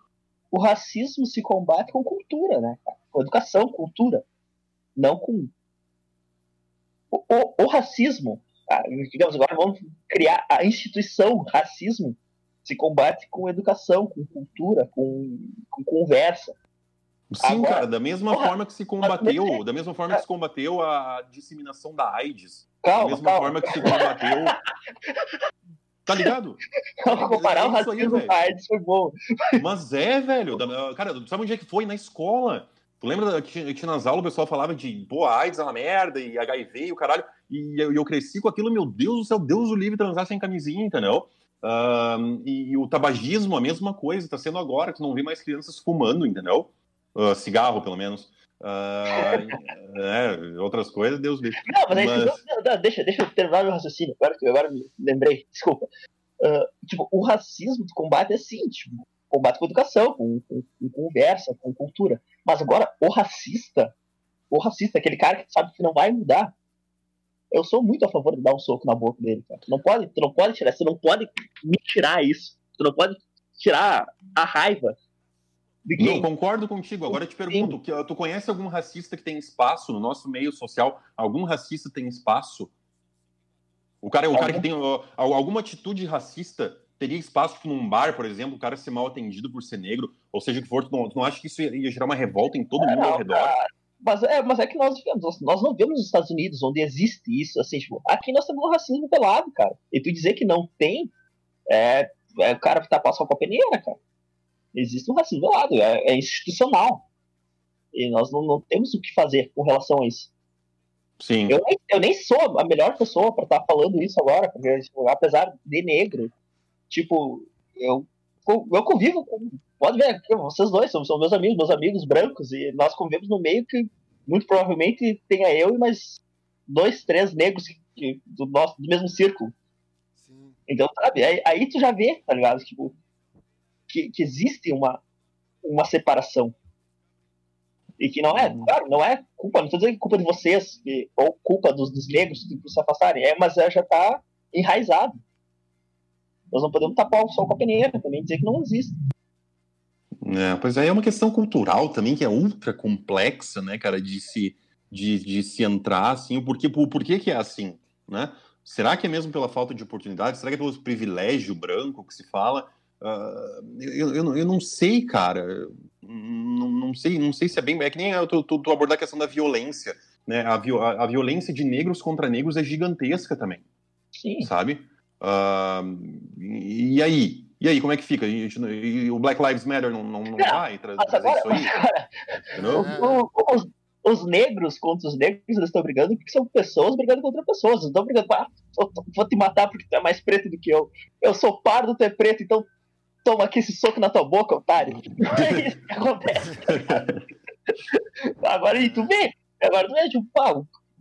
o racismo se combate com cultura, né? Com educação, cultura. Não com. O, o- o racismo, ah, digamos, agora vamos criar a instituição racismo, se combate com educação, com cultura, com, com conversa. Sim, Agora- cara, da mesma Porra, forma que se combateu, mas- da mesma forma que se combateu a disseminação da AIDS. da Calma, mesma calma. forma que se combateu. <laughs> Tá ligado? <laughs> Comparar o É aí, racismo com a AIDS foi bom. Mas é, velho. Cara, sabe onde é que foi? Na escola. Tu lembra que tinha que nas aulas o pessoal falava de, pô, AIDS é uma merda, e HIV e o caralho. E eu, eu cresci com aquilo, meu Deus do céu, Deus o livre transar sem camisinha, entendeu? Ahn, e, e o tabagismo, a mesma coisa, tá sendo agora, tu não vê mais crianças fumando, entendeu? Uh, cigarro, pelo menos. Uh, é, outras coisas, Deus livre. Não, mas, mas... Não, não, deixa, deixa eu terminar meu raciocínio. Agora, agora me lembrei, desculpa. Uh, tipo, o racismo de combate é assim, tipo, combate com educação, com, com, com, conversa, com cultura. Mas agora, o racista, o racista, aquele cara que sabe que não vai mudar. Eu sou muito a favor de dar um soco na boca dele, cara. Tu não pode, tu não pode tirar, você não pode me tirar isso. Tu não pode tirar a raiva não, concordo contigo. Agora eu te pergunto, que, tu conhece algum racista que tem espaço no nosso meio social? Algum racista tem espaço? O cara, o cara que tem uh, alguma atitude racista teria espaço tipo, num bar, por exemplo, o cara ser mal atendido por ser negro, ou seja o que for, tu não, tu não acha que isso ia gerar uma revolta em todo é, mundo não, ao redor? Cara, mas, é, mas é que nós vemos, nós não vemos nos Estados Unidos onde existe isso, assim, tipo, aqui nós temos um racismo pelado, cara. E tu dizer que não tem, é, é o cara que tá passando com a peneira, cara. Existe um racismo velado, é, é institucional. E nós não, não, temos o que fazer com relação a isso. Sim. Eu nem, eu nem sou a melhor pessoa para estar tá falando isso agora, porque tipo, apesar de negro, tipo, eu, eu convivo com. Pode ver, vocês dois são, são meus amigos, meus amigos brancos, e nós convivemos no meio que muito provavelmente tenha eu e mais dois, três negros que, do, nosso, do mesmo círculo. Sim. Então, sabe, aí, aí tu já vê, tá ligado? Tipo, que, que existe uma, uma separação. E que não é, uhum. claro, não é culpa, não estou dizendo que é culpa de vocês, que, ou culpa dos, dos negros de se afastarem, é, mas é, já está enraizado. Nós não podemos tapar o sol com a peneira, também dizer que não existe. É, pois aí é uma questão cultural também que é ultra complexa, né, cara, de se, de, de se entrar assim, o porquê, por, por que que é assim, né? Será que é mesmo pela falta de oportunidade? Será que é pelo privilégio branco que se fala? Uh, eu, eu, eu, não sei, cara. Não, não, sei, não sei se é bem. É que nem eu tô, tô, tô abordando a questão da violência. Né? A, a, a, violência de negros contra negros é gigantesca também. Sim. Sabe? Uh, e aí? E aí, como é que fica? O Black Lives Matter não, não, não vai trazer, agora, isso aí? Agora, os, os, negros contra os negros, eles estão brigando porque são pessoas brigando contra pessoas. Não estão brigando, ah, vou te matar porque tu é mais preto do que eu. Eu sou pardo, tu é preto, então toma aqui esse soco na tua boca, otário. <laughs> é isso que acontece. agora e tu vê, agora tu vê, tipo, pá,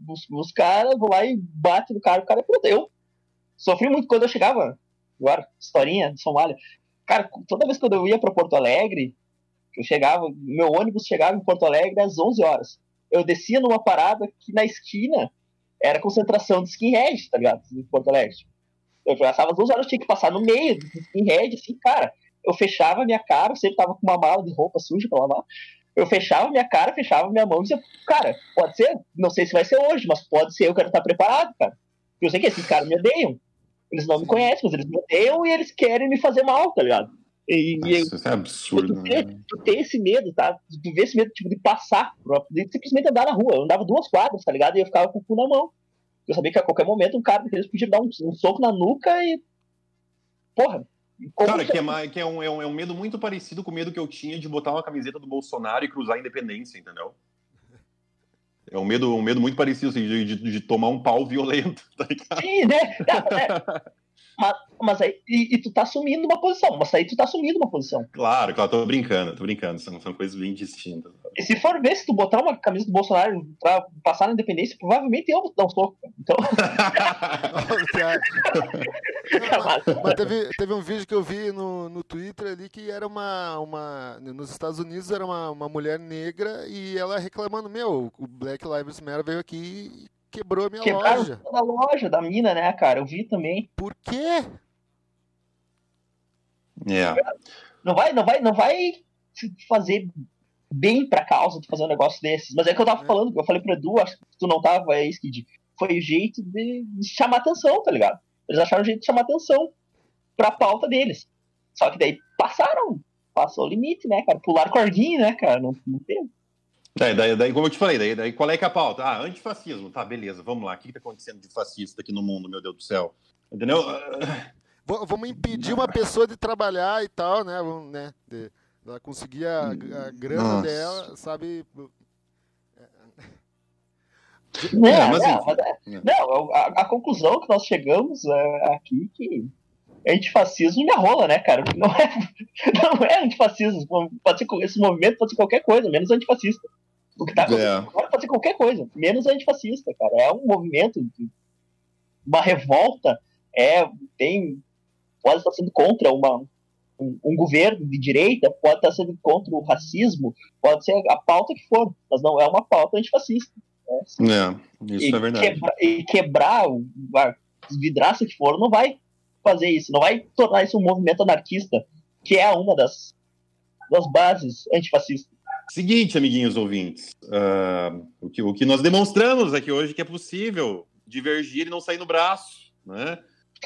os, os caras vão lá e batem no cara, o cara é pronto. Eu sofri muito quando eu chegava, agora, historinha de Somália. Cara, toda vez que eu ia para Porto Alegre, eu chegava, meu ônibus chegava em Porto Alegre às 11 horas. Eu descia numa parada que na esquina era concentração de skinhead, tá ligado? Em Porto Alegre. Eu passava duas horas, tinha que passar no meio do skinhead, assim, cara. Eu fechava minha cara, eu sempre tava com uma mala de roupa suja pra lavar. Eu fechava minha cara, fechava minha mão e dizia, cara, pode ser, não sei se vai ser hoje, mas pode ser, eu quero estar preparado, cara. Eu sei que esses caras me odeiam. Eles não me conhecem, mas eles me odeiam e eles querem me fazer mal, tá ligado? E, Nossa, eu, isso é absurdo. Tu, né? tu esse medo, tá? Tu vê esse medo tipo, de passar, de simplesmente andar na rua. Eu andava duas quadras, tá ligado? E eu ficava com o cu na mão. Eu sabia que a qualquer momento um cara daqueles podia dar um, um soco na nuca e. Porra. Cara, que, é, que é, um, é, um, é um medo muito parecido com o medo que eu tinha de botar uma camiseta do Bolsonaro e cruzar a independência, entendeu? É um medo, um medo muito parecido, assim, de, de, de tomar um pau violento, <laughs> tá ligado? Sim, né? É, <laughs> mas, mas aí, e, e, tu tá assumindo uma posição, mas aí tu tá assumindo uma posição. Claro, claro, tô brincando, tô brincando, são, são coisas bem distintas. E se for ver, se tu botar uma camisa do Bolsonaro pra passar na independência, provavelmente eu vou dar um soco. Então. mas, <laughs> mas teve, <laughs> teve um vídeo que eu vi no, no Twitter ali que era uma, uma. Nos Estados Unidos era uma, uma mulher negra e ela reclamando: Meu, o Black Lives Matter veio aqui quebrou a minha Quebraram loja. Toda a loja da mina, né, cara? Eu vi também. Por quê? Yeah. Não vai, não vai, não vai fazer bem pra causa de fazer um negócio desses. Mas é que eu tava é. falando, eu falei pro Edu, acho que tu não tava aí, Skid. Foi o jeito de, chamar atenção, tá ligado? Eles acharam o jeito de chamar atenção pra pauta deles. Só que daí passaram, passou o limite, né, cara? Pular cordinha, né, cara? Não, não teve. Daí, daí, daí, como eu te falei, daí, daí qual é que é a pauta? Ah, antifascismo. Tá, beleza, vamos lá. O que está acontecendo de fascista aqui no mundo, meu Deus do céu? Entendeu? Vamos impedir uma pessoa de trabalhar e tal, né? Vamos, né? De, ela conseguir a, a grana Nossa. dela, sabe? Não, é, mas, não, mas é, não a, a, conclusão que nós chegamos é aqui que antifascismo me rola, né, cara? Não é, <laughs> não é antifascismo. Pode ser, esse movimento pode ser qualquer coisa, menos antifascista. O que tá acontecendo agora pode ser qualquer coisa, menos antifascista, cara. É um movimento, uma revolta, é, tem, pode estar sendo contra uma, um, um, governo de direita, pode estar sendo contra o racismo, pode ser a pauta que for, mas não é uma pauta antifascista. Né? É, isso e é verdade. Quebra, e quebrar a vidraça que for não vai fazer isso, não vai tornar isso um movimento anarquista, que é uma das, das bases antifascistas. Seguinte, amiguinhos ouvintes, uh, o, que, o que nós demonstramos aqui hoje que é possível divergir e não sair no braço, né?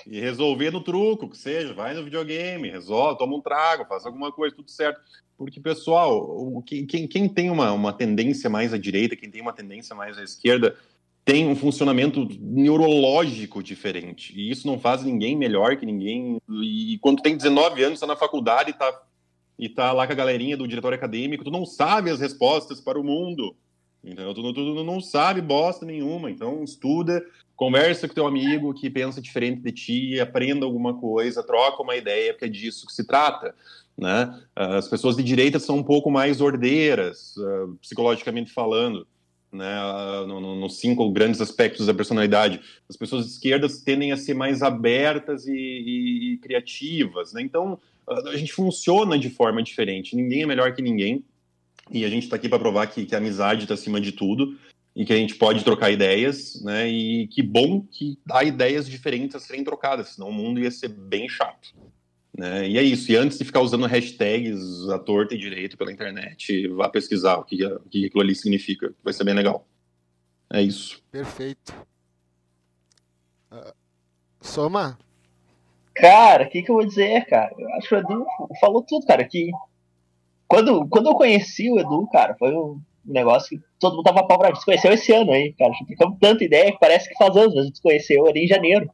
E resolver no truco, que seja, vai no videogame, resolve, toma um trago, faz alguma coisa, tudo certo. Porque, pessoal, quem, quem, quem tem uma, uma tendência mais à direita, quem tem uma tendência mais à esquerda, tem um funcionamento neurológico diferente. E isso não faz ninguém melhor que ninguém. E quando tem 19 anos, está na faculdade e está e tá lá com a galerinha do diretor acadêmico, tu não sabe as respostas para o mundo. Então, tu, tu, tu não sabe bosta nenhuma. Então, estuda, conversa com teu amigo que pensa diferente de ti, aprenda alguma coisa, troca uma ideia, porque é disso que se trata. Né? As pessoas de direita são um pouco mais ordeiras, uh, psicologicamente falando. Né, nos no, no cinco grandes aspectos da personalidade. As pessoas de esquerda tendem a ser mais abertas e, e, e criativas. Né? Então, a gente funciona de forma diferente. Ninguém é melhor que ninguém. E a gente está aqui para provar que, que a amizade está acima de tudo e que a gente pode trocar ideias, né? E que bom que há ideias diferentes a serem trocadas, senão o mundo ia ser bem chato. Né? E é isso. E antes de ficar usando hashtags à torta e direito pela internet, vá pesquisar o que, o que aquilo ali significa. Vai ser bem legal. É isso. Perfeito. Uh, Soma, Cara, o que, que eu vou dizer, cara? Eu acho que o Edu falou tudo, cara. Que quando, quando eu conheci o Edu, cara, foi um negócio que todo mundo tava apavorado. Se conheceu esse ano aí, cara. A gente ficamos tanta ideia que parece que faz anos. A gente conheceu ali em janeiro.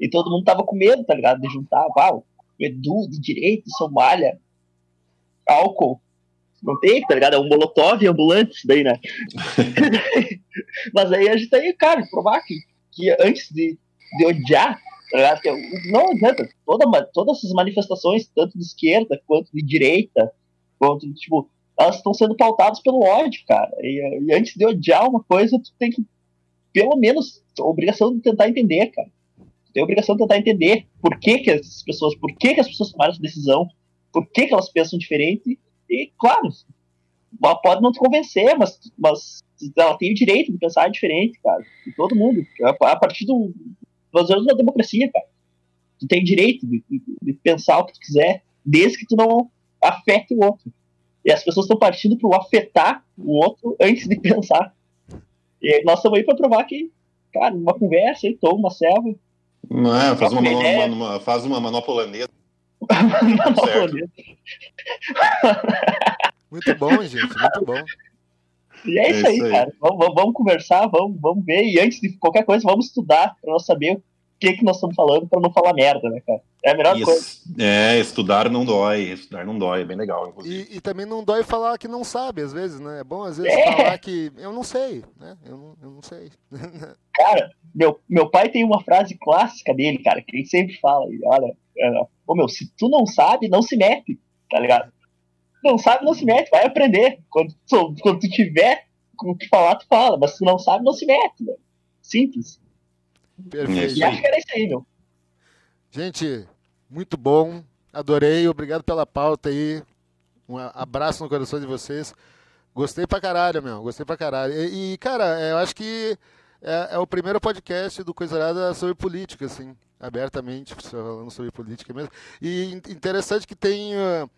E todo mundo tava com medo, tá ligado? De juntar, uau, o Edu de direito, Somália, álcool. Não tem, tá ligado? É um molotov ambulante isso daí, né? <laughs> Mas aí a gente tá aí, cara, provar que, que antes de, de odiar Tá não adianta. Toda, todas essas manifestações, tanto de esquerda quanto de direita, quanto, tipo, elas estão sendo pautadas pelo ódio, cara. E, e, antes de odiar uma coisa, tu tem que, pelo menos, obrigação de tentar entender, cara. Tem a obrigação de tentar entender por que, que as pessoas, por que, que as pessoas tomaram essa decisão, por que, que elas pensam diferente. E, claro, ela pode não te convencer, mas, mas ela tem o direito de pensar diferente, cara. E todo mundo. A partir do, nós vivemos uma democracia, cara. Tu tem direito de, de, de, pensar o que tu quiser, desde que tu não afete o outro. E as pessoas estão partindo para afetar o outro antes de <laughs> pensar. E nós estamos aí para provar que, cara, uma conversa aí, toma uma selva. Não é, faz uma, uma, uma, faz uma manopolanesa. <laughs> <laughs> muito bom, gente, muito bom. E é, é isso, aí, aí, cara. Vamos, vamos, conversar, vamos, vamos ver. E antes de qualquer coisa, vamos estudar para nós saber o que, que nós estamos falando para não falar merda, né, cara? É a melhor isso. coisa. É, estudar não dói. Estudar não dói, é bem legal, inclusive. E, e, também não dói falar que não sabe, às vezes, né? É bom, às vezes, é. falar que eu não sei, né? Eu não, eu não sei. <laughs> cara, meu, meu pai tem uma frase clássica dele, cara, que ele sempre fala. Olha, ô meu, se tu não sabe, não se mete, tá ligado? Não sabe, não se mete, vai aprender. Quando, quando tu tiver o que falar, tu fala, mas se não sabe, não se mete, né? Simples. Perfeito. E acho que era isso aí, meu. Gente, muito bom. Adorei, obrigado pela pauta aí. Um abraço no coração de vocês. Gostei pra caralho, meu. Gostei pra caralho. E, e cara, eu acho que é, é, o primeiro podcast do Coisarada sobre política, assim, abertamente, falando sobre política mesmo. E interessante que tem. Uh,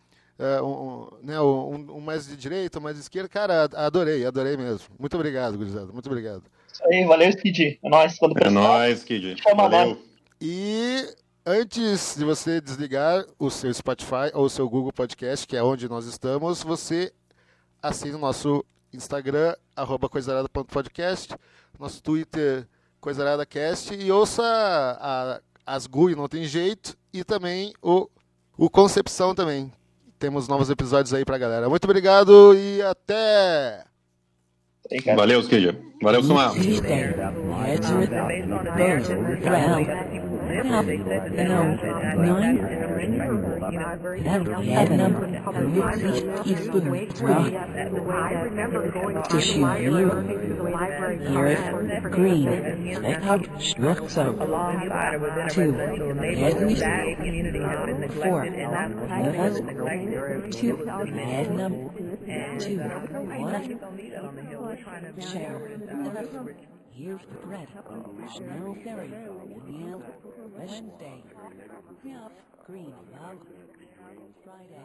um, né, um, um, mais de direita, um mais de esquerda. Cara, adorei, adorei mesmo. Muito obrigado, gurizada. Muito obrigado. Isso aí, valeu, Skid. É nóis. Quando é nóis, Skid. Valeu. E antes de você desligar o seu Spotify ou o seu Google Podcast, que é onde nós estamos, você assina o nosso Instagram, arroba coisarada.podcast, nosso Twitter, coisaradacast, e ouça a, as GUI, não tem jeito, e também o, o Concepção também, temos novos episódios aí pra galera. Muito obrigado e até! Valeu, Skidja. Valeu, Sumar. Tissue view. Earth green. Speckled struck soap. Two. Headless. Four. One. Two. Magnum. Two. One. Shower. Here's the bread. snow fairy, Wednesday, Green, Log, Friday,